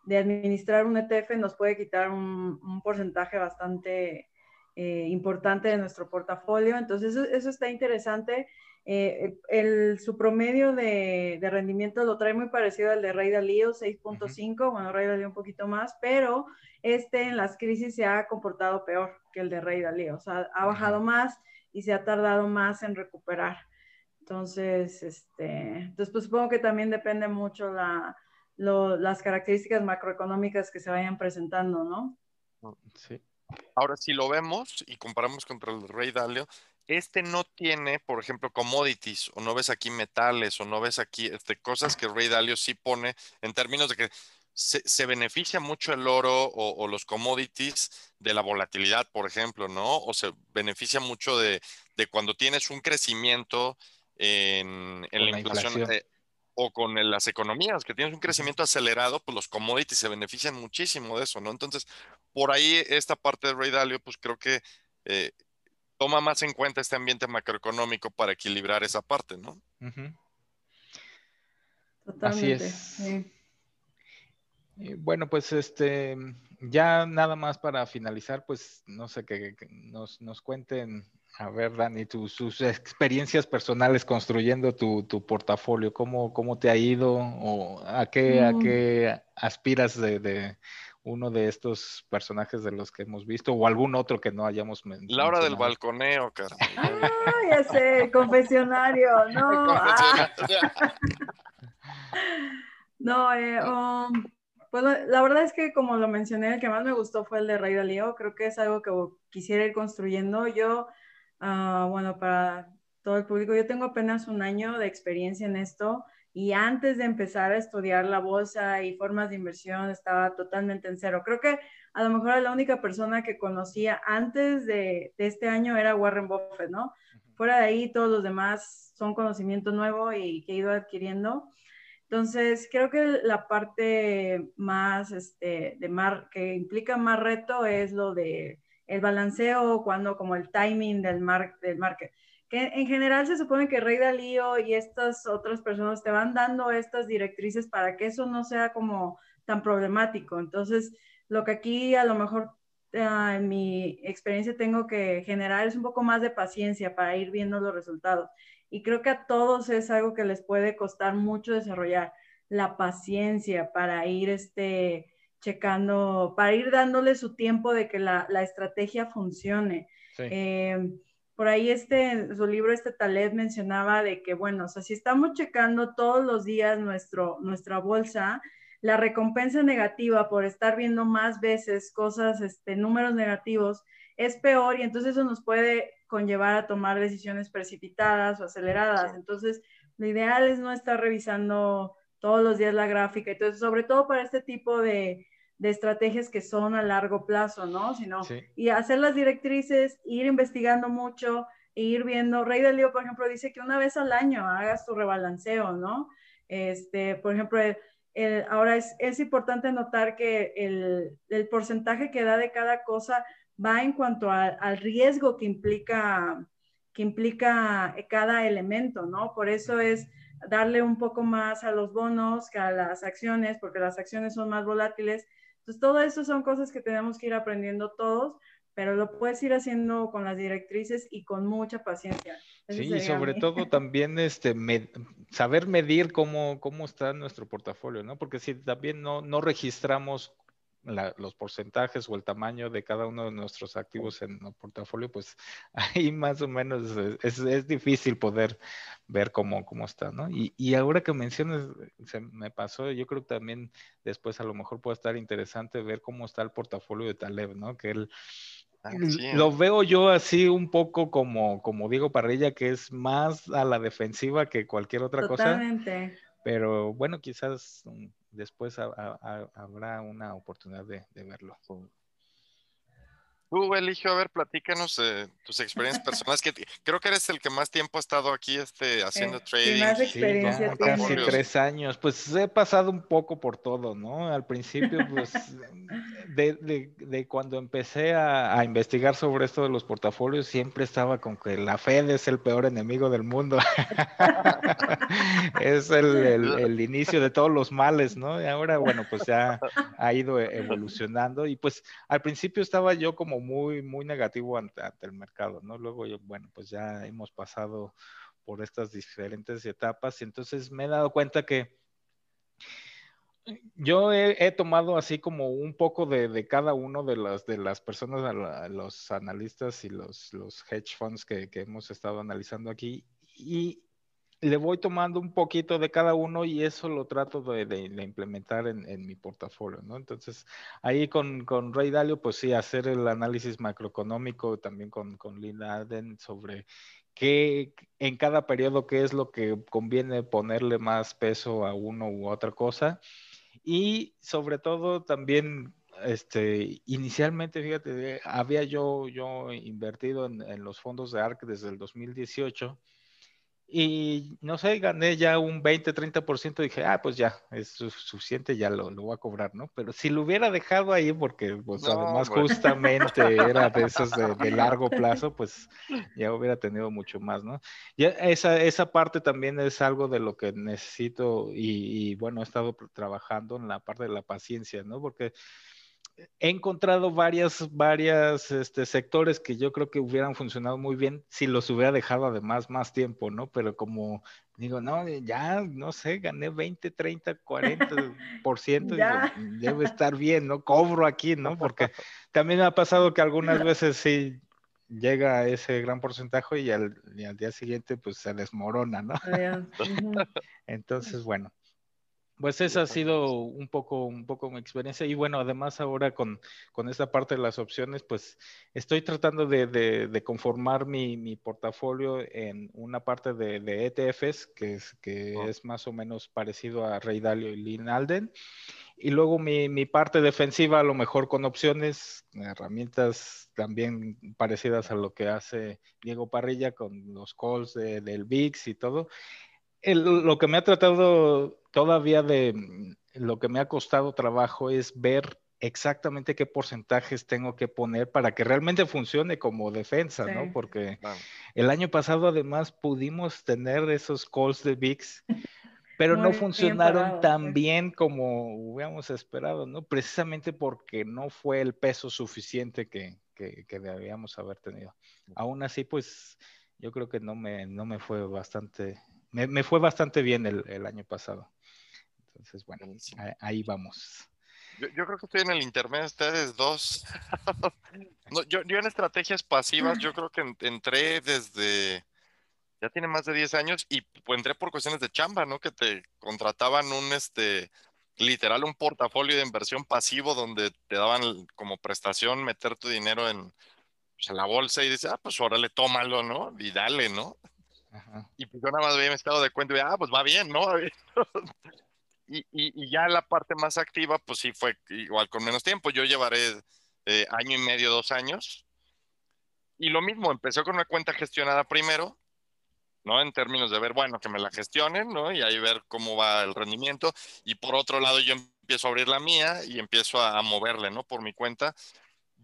S2: administrar un ETF nos puede quitar un, porcentaje bastante eh, importante de nuestro portafolio. Entonces, eso, está interesante. Eh, el, su promedio de, rendimiento lo trae muy parecido al de Rey Dalío, 6.5, bueno, Rey Dalío un poquito más, pero este en las crisis se ha comportado peor que el de Rey Dalí, o sea, ha bajado más y se ha tardado más en recuperar. Entonces, este, entonces pues supongo que también depende mucho la, las características macroeconómicas que se vayan presentando, ¿no?
S3: Sí.
S1: Ahora, si lo vemos y comparamos contra el Rey Dalio, este no tiene, por ejemplo, commodities, o no ves aquí metales, o no ves aquí este, cosas que el Rey Dalio sí pone en términos de que se, beneficia mucho el oro o, los commodities de la volatilidad, por ejemplo, ¿no? O se beneficia mucho de, cuando tienes un crecimiento en, la, inflación, eh, o con las economías, que tienes un crecimiento acelerado, pues los commodities se benefician muchísimo de eso, ¿no? Entonces, por ahí esta parte de Ray Dalio, pues creo que eh, toma más en cuenta este ambiente macroeconómico para equilibrar esa parte, ¿no?
S2: Totalmente. Así es.
S3: Bueno, pues este, ya nada más para finalizar, pues no sé, que, nos, cuenten, a ver, Dani, sus experiencias personales construyendo tu, portafolio, ¿cómo, ¿cómo te ha ido o a qué, a qué aspiras de, uno de estos personajes de los que hemos visto o algún otro que no hayamos mencionado.
S1: La hora del balconeo, cara.
S2: Ah, ya sé, confesionario, no. Ah. no, eh, um, pues la verdad es que como lo mencioné, el que más me gustó fue el de Rey Dalío. Creo que es algo que quisiera ir construyendo. Yo, uh, bueno, para todo el público, yo tengo apenas un año de experiencia en esto y antes de empezar a estudiar la bolsa y formas de inversión estaba totalmente en cero. Creo que a lo mejor la única persona que conocía antes de, este año era Warren Buffett, ¿no? Fuera de ahí, todos los demás son conocimiento nuevo y que he ido adquiriendo. Entonces, creo que la parte más, este, de mar, que implica más reto es lo de el balanceo, cuando como el timing del, mar, del market que en general se supone que Rey Dalío y estas otras personas te van dando estas directrices para que eso no sea como tan problemático. Entonces, lo que aquí a lo mejor ah, en mi experiencia tengo que generar es un poco más de paciencia para ir viendo los resultados. Y creo que a todos es algo que les puede costar mucho desarrollar la paciencia para ir este, checando, para ir dándole su tiempo de que la, la estrategia funcione. Sí. Eh, por ahí este, su libro, este Taleb mencionaba de que, bueno, o sea, si estamos checando todos los días nuestro, nuestra bolsa, la recompensa negativa por estar viendo más veces cosas, este, números negativos, es peor y entonces eso nos puede conllevar a tomar decisiones precipitadas o aceleradas. Entonces, lo ideal es no estar revisando todos los días la gráfica. Entonces, sobre todo para este tipo de, de estrategias que son a largo plazo, ¿no? Sino, Y hacer las directrices, ir investigando mucho, ir viendo. Rey del Lío, por ejemplo, dice que una vez al año hagas tu rebalanceo, ¿no? Este, por ejemplo, ahora es, es, importante notar que el, el, porcentaje que da de cada cosa va en cuanto al riesgo que implica, que implica cada elemento, ¿no? Por eso es darle un poco más a los bonos que a las acciones, porque las acciones son más volátiles entonces, todo eso son cosas que tenemos que ir aprendiendo todos, pero lo puedes ir haciendo con las directrices y con mucha paciencia.
S3: sí, y sobre todo también este, saber medir cómo, cómo está nuestro portafolio, ¿no? Porque si también no, no registramos los porcentajes o el tamaño de cada uno de nuestros activos en el portafolio, pues ahí más o menos es, es difícil poder ver cómo, cómo está, ¿no? Y, y, ahora que mencionas, se me pasó, yo creo que también después a lo mejor puede estar interesante ver cómo está el portafolio de Taleb, ¿no? Que él, ah, lo veo yo así un poco como, como Diego Parrilla, que es más a la defensiva que cualquier otra Totalmente. cosa. Pero bueno, quizás después habrá una oportunidad de, verlo.
S1: Tú, Eligio, a ver, platícanos tus experiencias personales, que creo que eres el que más tiempo ha estado aquí este, haciendo trading.
S2: Más experiencia
S3: casi tres años. Pues he pasado un poco por todo, ¿no? Al principio, pues, de, de, cuando empecé a, a, investigar sobre esto de los portafolios, siempre estaba con que la Fed es el peor enemigo del mundo. es el, el, el, inicio de todos los males, ¿no? Y ahora, bueno, pues ya ha ido evolucionando. Y pues al principio estaba yo como muy, muy negativo ante, el mercado, ¿no? Luego, yo, bueno, pues ya hemos pasado por estas diferentes etapas y entonces me he dado cuenta que yo he, tomado así como un poco de, cada uno de las, de las personas, los analistas y los, los hedge funds que, que hemos estado analizando aquí y le voy tomando un poquito de cada uno y eso lo trato de, de, implementar en, en, mi portafolio, ¿no? Entonces, ahí con, con Ray Dalio, pues sí, hacer el análisis macroeconómico también con, con Lynn Arden sobre qué en cada periodo qué es lo que conviene ponerle más peso a uno u otra cosa. Y sobre todo también este, inicialmente, fíjate, había yo, yo invertido en, en, los fondos de ARC desde el 2018 y no sé, gané ya un 20, 30%, dije, ah, pues ya, es suficiente, ya lo, lo, voy a cobrar, ¿no? Pero si lo hubiera dejado ahí, porque pues además justamente era de esos de, largo plazo, pues ya hubiera tenido mucho más, ¿no? Ya esa, esa parte también es algo de lo que necesito y, y bueno, he estado trabajando en la parte de la paciencia, ¿no? Porque he encontrado varias, varias este, sectores que yo creo que hubieran funcionado muy bien si los hubiera dejado además más tiempo, ¿no? Pero como digo, no, ya, no sé, gané 20, 30, 40%, y debe estar bien, ¿no? Cobro aquí, ¿no? Porque también me ha pasado que algunas veces sí llega ese gran porcentaje y al, y al día siguiente pues se desmorona, ¿no? Entonces, bueno. Pues esa ha sido un poco, un poco mi experiencia. Y bueno, además ahora con, con esta parte de las opciones, pues estoy tratando de, de, conformar mi, mi, portafolio en una parte de, de ETFs, que, es, que oh. es más o menos parecido a Rey Dalio y Lynn Alden. Y luego mi, mi, parte defensiva, a lo mejor con opciones, herramientas también parecidas a lo que hace Diego Parrilla con los calls del VIX y todo lo que me ha tratado todavía de, mm, lo que me ha costado trabajo es ver exactamente qué porcentajes tengo que poner para que realmente funcione como defensa, ¿no? Porque el año pasado además pudimos tener esos calls de VIX, pero no funcionaron tan bien como hubiéramos esperado, ¿no? Precisamente porque no fue el peso suficiente que, que, que debíamos haber tenido. Aún así, pues yo creo que no me, no me fue bastante me, fue bastante bien el, año pasado. Entonces, bueno, ahí, vamos.
S1: Yo, creo que estoy en el intermedio de ustedes dos. yo, yo, en estrategias pasivas, yo creo que entré desde, ya tiene más de 10 años y pues, entré por cuestiones de chamba, ¿no? Que te contrataban un, este, literal, un portafolio de inversión pasivo donde te daban como prestación meter tu dinero en, pues, en la bolsa y dices, ah, pues órale, tómalo, ¿no? Y dale, ¿no? Y pues yo nada más había estado de cuenta y ah, pues va bien, ¿no? y, y, ya la parte más activa, pues sí fue igual con menos tiempo. Yo llevaré eh, año y medio, dos años. Y lo mismo, empecé con una cuenta gestionada primero, ¿no? En términos de ver, bueno, que me la gestionen, ¿no? Y ahí ver cómo va el rendimiento. Y por otro lado, yo empiezo a abrir la mía y empiezo a, a moverle, ¿no? Por mi cuenta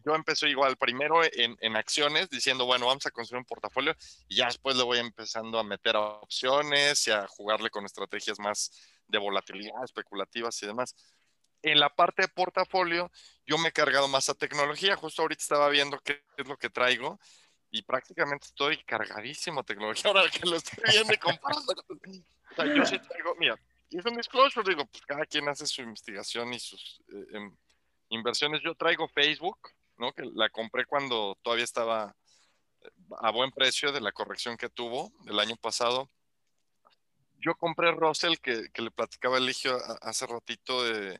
S1: yo empecé igual primero en, en, acciones diciendo, bueno, vamos a construir un portafolio y ya después le voy empezando a meter a opciones y a jugarle con estrategias más de volatilidad, especulativas y demás. En la parte de portafolio, yo me he cargado más a tecnología. Justo ahorita estaba viendo qué es lo que traigo y prácticamente estoy cargadísimo a tecnología ahora que lo estoy viendo y comparando. O sea, yo sí traigo, mira, es un disclosure, digo, pues cada quien hace su investigación y sus eh, em, inversiones. Yo traigo Facebook, ¿no? Que la compré cuando todavía estaba eh, a buen precio de la corrección que tuvo el año pasado. Yo compré Russell, que, que le platicaba Eligio hace ratito. De,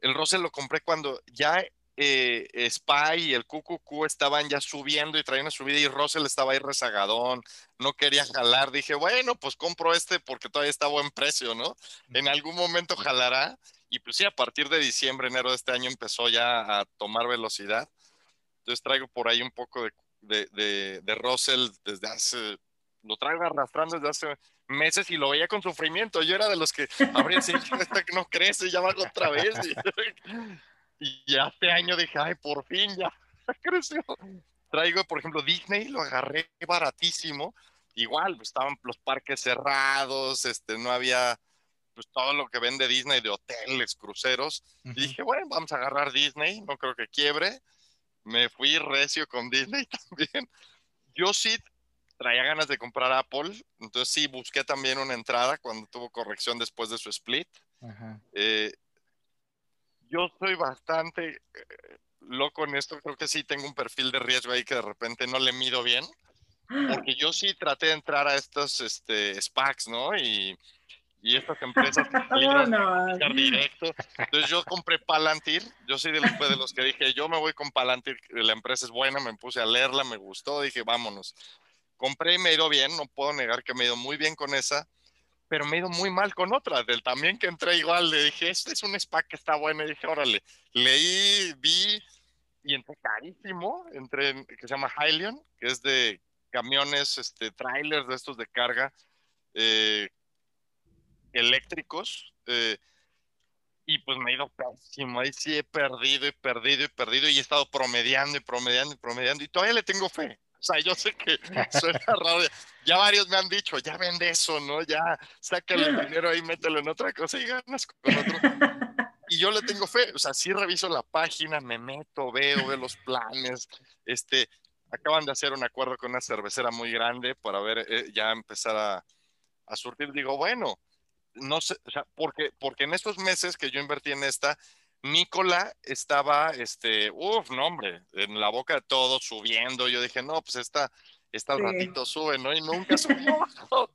S1: el Russell lo compré cuando ya eh, Spy y el QQQ estaban ya subiendo y traían una subida y Russell estaba ahí rezagadón, no quería jalar. Dije, bueno, pues compro este porque todavía está a buen precio, ¿no? En algún momento jalará. Y pues sí, a partir de diciembre, enero de este año empezó ya a tomar velocidad. Entonces traigo por ahí un poco de, de, de, Russell desde hace, lo traigo arrastrando desde hace meses y lo veía con sufrimiento. Yo era de los que habría sido esta que no crece, ya va otra vez. Y, ya este año dije, ay, por fin ya creció. Traigo, por ejemplo, Disney, lo agarré baratísimo. Igual, pues, estaban los parques cerrados, este, no había pues todo lo que vende Disney de hoteles, cruceros. Y dije, bueno, vamos a agarrar Disney, no creo que quiebre me fui recio con Disney también. Yo sí traía ganas de comprar Apple, entonces sí busqué también una entrada cuando tuvo corrección después de su split. Eh, yo soy bastante eh, loco en esto, creo que sí tengo un perfil de riesgo ahí que de repente no le mido bien, porque yo sí traté de entrar a estos este, SPACs, ¿no? Y y estas empresas que directo. Entonces yo compré Palantir, yo soy de los, de los que dije, yo me voy con Palantir, la empresa es buena, me puse a leerla, me gustó, dije, vámonos. Compré y me ha ido bien, no puedo negar que me ha ido muy bien con esa, pero me ha ido muy mal con otra, del también que entré igual, le dije, este es un SPAC que está bueno, y dije, órale, leí, vi, y entré carísimo, entré, que se llama Hylion, que es de camiones, este, trailers de estos de carga, eh, eléctricos. Eh, y pues me he ido pésimo. Ahí sí he perdido y perdido y perdido y he estado promediando y promediando y promediando y todavía le tengo fe. O sea, yo sé que suena raro. Ya varios me han dicho, ya vende eso, ¿no? Ya sácale el dinero ahí, mételo en otra cosa y ganas con otro. y yo le tengo fe, o sea, sí reviso la página, me meto, veo, veo los planes, este, acaban de hacer un acuerdo con una cervecera muy grande para ver, eh, ya empezar a, a, surtir, digo, bueno, no sé, o sea, porque, porque en estos meses que yo invertí en esta, Nicola estaba, este, uff, no hombre, en la boca de todo, subiendo, yo dije, no, pues esta, esta al ratito sube, ¿no? Y nunca subió.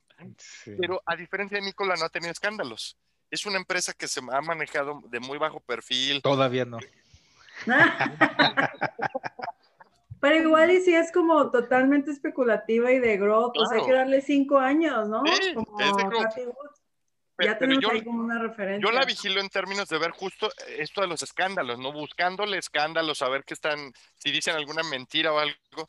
S1: Pero a diferencia de Nicola, no ha tenido escándalos es una empresa que se ha manejado de muy bajo perfil.
S3: Todavía no.
S2: Pero igual y si es como totalmente especulativa y de growth, pues hay que darle cinco años, ¿no?
S1: Sí,
S2: como
S1: es de growth.
S2: Ya tenemos yo, ahí como una referencia.
S1: Yo la vigilo en términos de ver justo esto de los escándalos, ¿no? Buscándole escándalos, a ver qué están, si dicen alguna mentira o algo.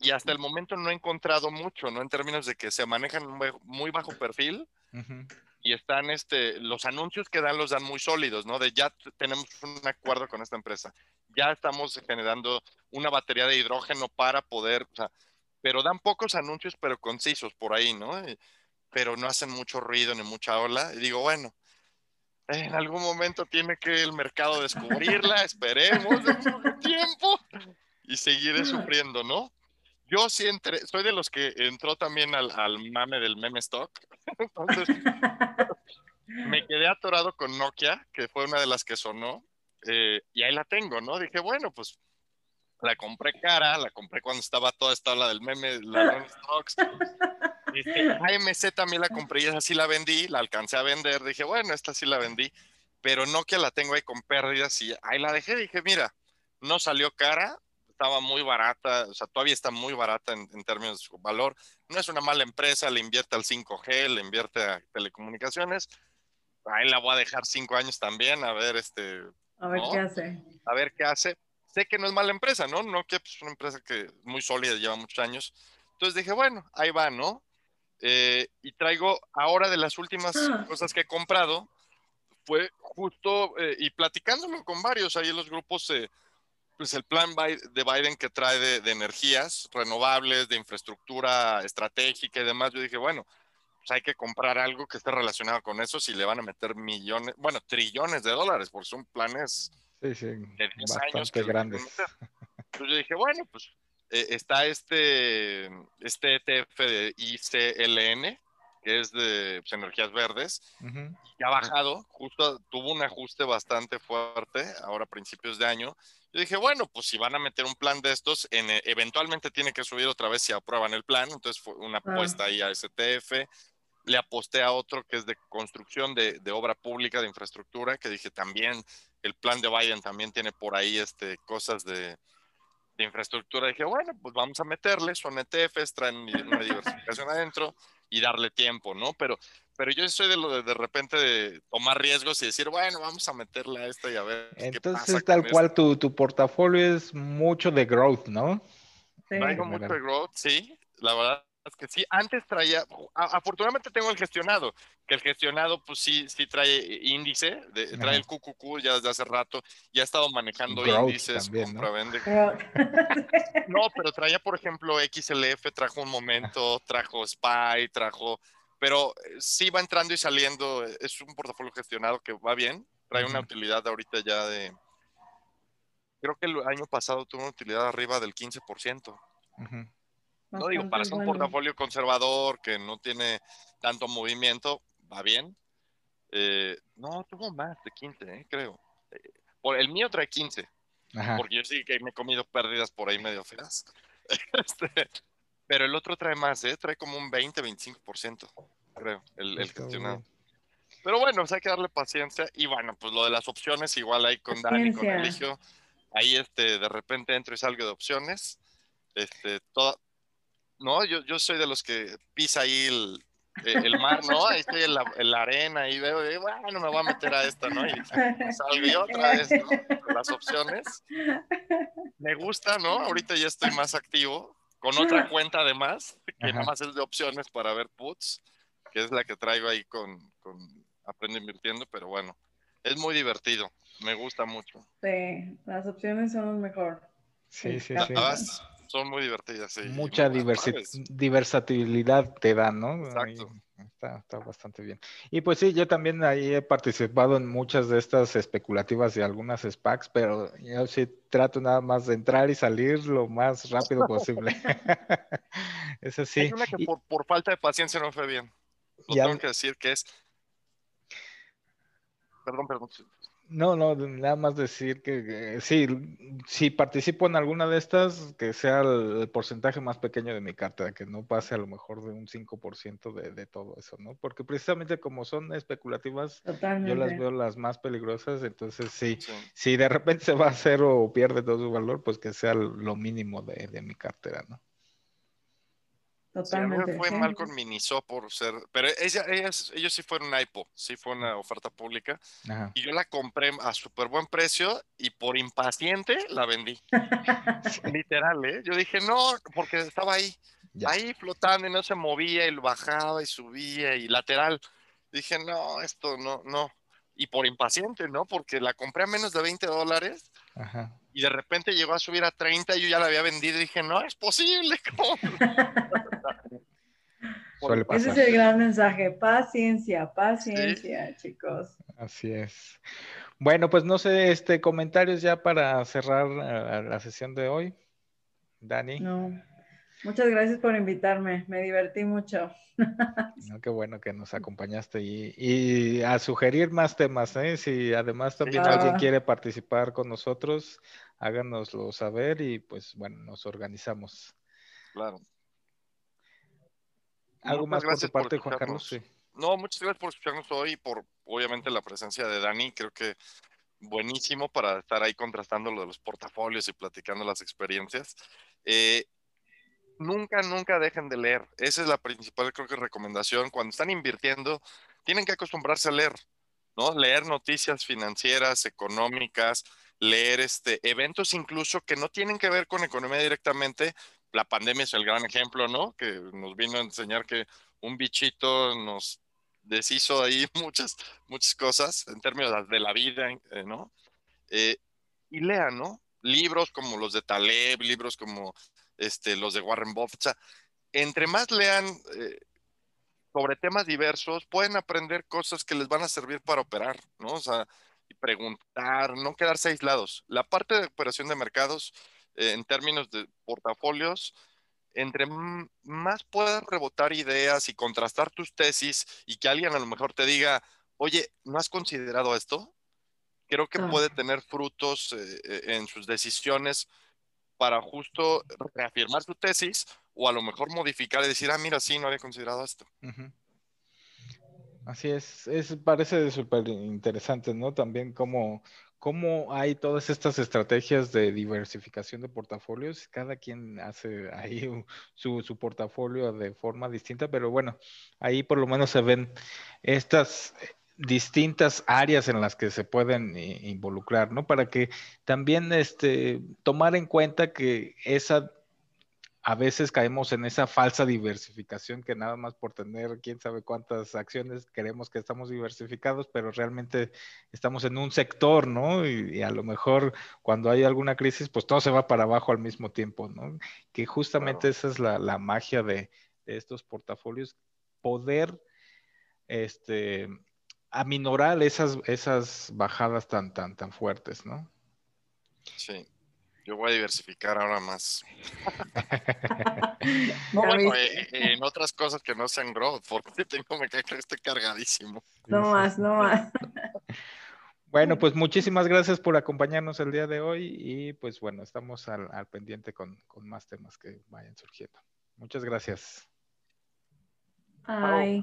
S1: Y hasta el momento no he encontrado mucho, ¿no? En términos de que se manejan muy bajo perfil. Uh y están este, los anuncios que dan los dan muy sólidos, ¿no? De ya tenemos un acuerdo con esta empresa, ya estamos generando una batería de hidrógeno para poder, o sea, pero dan pocos anuncios, pero concisos por ahí, ¿no? Pero no hacen mucho ruido ni mucha ola. Y digo, bueno, en algún momento tiene que el mercado descubrirla, esperemos un tiempo y seguiré sufriendo, ¿no? Yo sí entré, soy de los que entró también al, al mame del meme stock. Entonces, me quedé atorado con Nokia, que fue una de las que sonó, eh, y ahí la tengo, ¿no? Dije, bueno, pues la compré cara, la compré cuando estaba toda esta ola del meme, la stocks. AMC también la compré y esa sí la vendí, la alcancé a vender. Dije, bueno, esta sí la vendí, pero Nokia la tengo ahí con pérdidas y ahí la dejé. Dije, mira, no salió cara, estaba muy barata, o sea, todavía está muy barata en, términos de su valor. No es una mala empresa, le invierte al 5G, le invierte a telecomunicaciones. Ahí la voy a dejar cinco años también, a ver, este...
S2: A ver qué hace.
S1: A ver qué hace. Sé que no es mala empresa, ¿no? No que es pues, una empresa que es muy sólida, lleva muchos años. Entonces dije, bueno, ahí va, ¿no? Eh, y traigo ahora de las últimas ah. cosas que he comprado, fue justo, eh, y platicándolo con varios ahí en los grupos, eh, pues el plan de Biden que trae de, energías renovables, de infraestructura estratégica y demás, yo dije, bueno, pues hay que comprar algo que esté relacionado con eso si le van a meter millones, bueno, trillones de dólares, porque son planes
S3: sí, sí, de 10 años que grandes.
S1: Entonces yo dije, bueno, pues eh, está este, este ETF de ICLN, que es de pues, energías verdes, y ha bajado, justo tuvo un ajuste bastante fuerte ahora a principios de año, yo dije, bueno, pues si van a meter un plan de estos, en, eh, eventualmente tiene que subir otra vez si aprueban el plan. Entonces fue una apuesta ahí a STF. Le aposté a otro que es de construcción de, de, obra pública, de infraestructura, que dije también, el plan de Biden también tiene por ahí este, cosas de, de infraestructura. Dije, bueno, pues vamos a meterle, son ETFs, traen una diversificación adentro y darle tiempo, ¿no? Pero, pero yo soy de lo de de repente de tomar riesgos y decir, bueno, vamos a meterle a esta y a ver.
S3: Entonces, qué tal cual tu, tu, portafolio es mucho de growth, ¿no?
S1: Sí. Traigo mucho de growth, sí, la verdad que sí. Antes traía, afortunadamente tengo el gestionado, que el gestionado, pues sí, sí trae índice, trae el QQQ ya desde hace rato, ya ha estado manejando índices, compra, vende. no, pero traía, por ejemplo, XLF, trajo un momento, trajo SPY, trajo, pero eh, sí va entrando y saliendo, es un portafolio gestionado que va bien, trae una utilidad ahorita ya de, creo que el año pasado tuvo una utilidad arriba del 15%. No digo, para ser un portafolio conservador que no tiene tanto movimiento, va bien. Eh, no, tuvo más de 15, eh, creo. por el mío trae 15. Porque yo sí que me he comido pérdidas por ahí medio feas. este, pero el otro trae más, ¿eh? Trae como un 20-25%, creo, el, el gestionado. Pero bueno, pues hay que darle paciencia. Y bueno, pues lo de las opciones, igual ahí con Dani, con Eligio. Ahí este, de repente entro y salgo de opciones. Este, toda, no, yo, yo soy de los que pisa ahí el, eh, el mar, ¿no? Ahí estoy en la, arena y veo, y, bueno, me voy a meter a esta, ¿no? Y salgo otra vez, ¿no? Las opciones. Me gusta, ¿no? Ahorita ya estoy más activo, con otra cuenta además, que nada más es de opciones para ver puts, que es la que traigo ahí con, con Aprende Invirtiendo, pero bueno, es muy divertido, me gusta mucho.
S2: Sí, las opciones son lo mejor.
S3: Sí, sí, sí
S1: son muy divertidas. Sí,
S3: Mucha diversidad te dan, ¿no? Exacto. está, bastante bien. Y pues sí, yo también ahí he participado en muchas de estas especulativas y algunas SPACs, pero yo sí trato nada más de entrar y salir lo más rápido posible. Eso sí.
S1: Hay una que por, falta de paciencia no fue bien. Lo tengo que decir que es. Perdón, perdón.
S3: No, no, nada más decir que, sí, si participo en alguna de estas, que sea el, porcentaje más pequeño de mi cartera, que no pase a lo mejor de un 5% de, de todo eso, ¿no? Porque precisamente como son especulativas, yo las veo las más peligrosas, entonces sí, si de repente se va a hacer o pierde todo su valor, pues que sea lo mínimo de, de mi cartera, ¿no?
S1: Totalmente. fue mal con Miniso por ser, pero ella, ellos sí fueron IPO, sí fue una oferta pública. Y yo la compré a súper buen precio y por impaciente la vendí. Literal, ¿eh? Yo dije, no, porque estaba ahí, ahí flotando y no se movía y bajaba y subía y lateral. Dije, no, esto no, no. Y por impaciente, ¿no? Porque la compré a menos de 20 dólares. Ajá y de repente llegó a subir a 30 y yo ya la había vendido y dije, no es posible.
S2: Ese es el gran mensaje, paciencia, paciencia, chicos.
S3: Así es. Bueno, pues no sé, este comentarios ya para cerrar eh, la sesión de hoy. Dani.
S2: No. Muchas gracias por invitarme, me divertí mucho.
S3: qué bueno que nos acompañaste y, a sugerir más temas, ¿eh? Si además también alguien quiere participar con nosotros, háganoslo saber y pues bueno, nos organizamos.
S1: Claro.
S3: ¿Algo más por tu parte, Juan Carlos? Sí.
S1: No, muchas gracias por escucharnos hoy y por obviamente la presencia de Dani. Creo que buenísimo para estar ahí contrastando lo de los portafolios y platicando las experiencias. Eh, nunca, nunca dejen de leer. Esa es la principal, creo que, recomendación. Cuando están invirtiendo, tienen que acostumbrarse a leer, ¿no? Leer noticias financieras, económicas, leer este, eventos incluso que no tienen que ver con economía directamente. La pandemia es el gran ejemplo, ¿no? Que nos vino a enseñar que un bichito nos deshizo ahí muchas, muchas cosas en términos de la vida, eh, ¿no? Eh, y lean, ¿no? Libros como los de Taleb, libros como este, los de Warren Buffett. entre más lean eh, sobre temas diversos, pueden aprender cosas que les van a servir para operar, ¿no? O sea, y preguntar, no quedarse aislados. La parte de operación de mercados, eh, en términos de portafolios, entre más puedas rebotar ideas y contrastar tus tesis y que alguien a lo mejor te diga, oye, ¿no has considerado esto? Creo que puede tener frutos eh, en sus decisiones para justo reafirmar su tesis o a lo mejor modificar y decir, ah, mira, sí, no había considerado esto.
S3: Así es, es parece súper interesante, ¿no? También cómo, cómo hay todas estas estrategias de diversificación de portafolios. Cada quien hace ahí su, su portafolio de forma distinta, pero bueno, ahí por lo menos se ven estas distintas áreas en las que se pueden eh, involucrar, ¿no? Para que también este, tomar en cuenta que esa, a veces caemos en esa falsa diversificación que nada más por tener quién sabe cuántas acciones queremos que estamos diversificados, pero realmente estamos en un sector, ¿no? Y, a lo mejor cuando hay alguna crisis, pues todo se va para abajo al mismo tiempo, ¿no? Que justamente esa es la, magia de, de estos portafolios, poder este, aminorar esas, esas bajadas tan, tan, tan fuertes, ¿no?
S1: Sí. Yo voy a diversificar ahora más. bueno, eh, en otras cosas que no sean growth, porque tengo me que esté cargadísimo.
S2: No más, no más.
S3: Bueno, pues muchísimas gracias por acompañarnos el día de hoy y pues bueno, estamos al, al pendiente con, con, más temas que vayan surgiendo. Muchas gracias.
S2: Bye.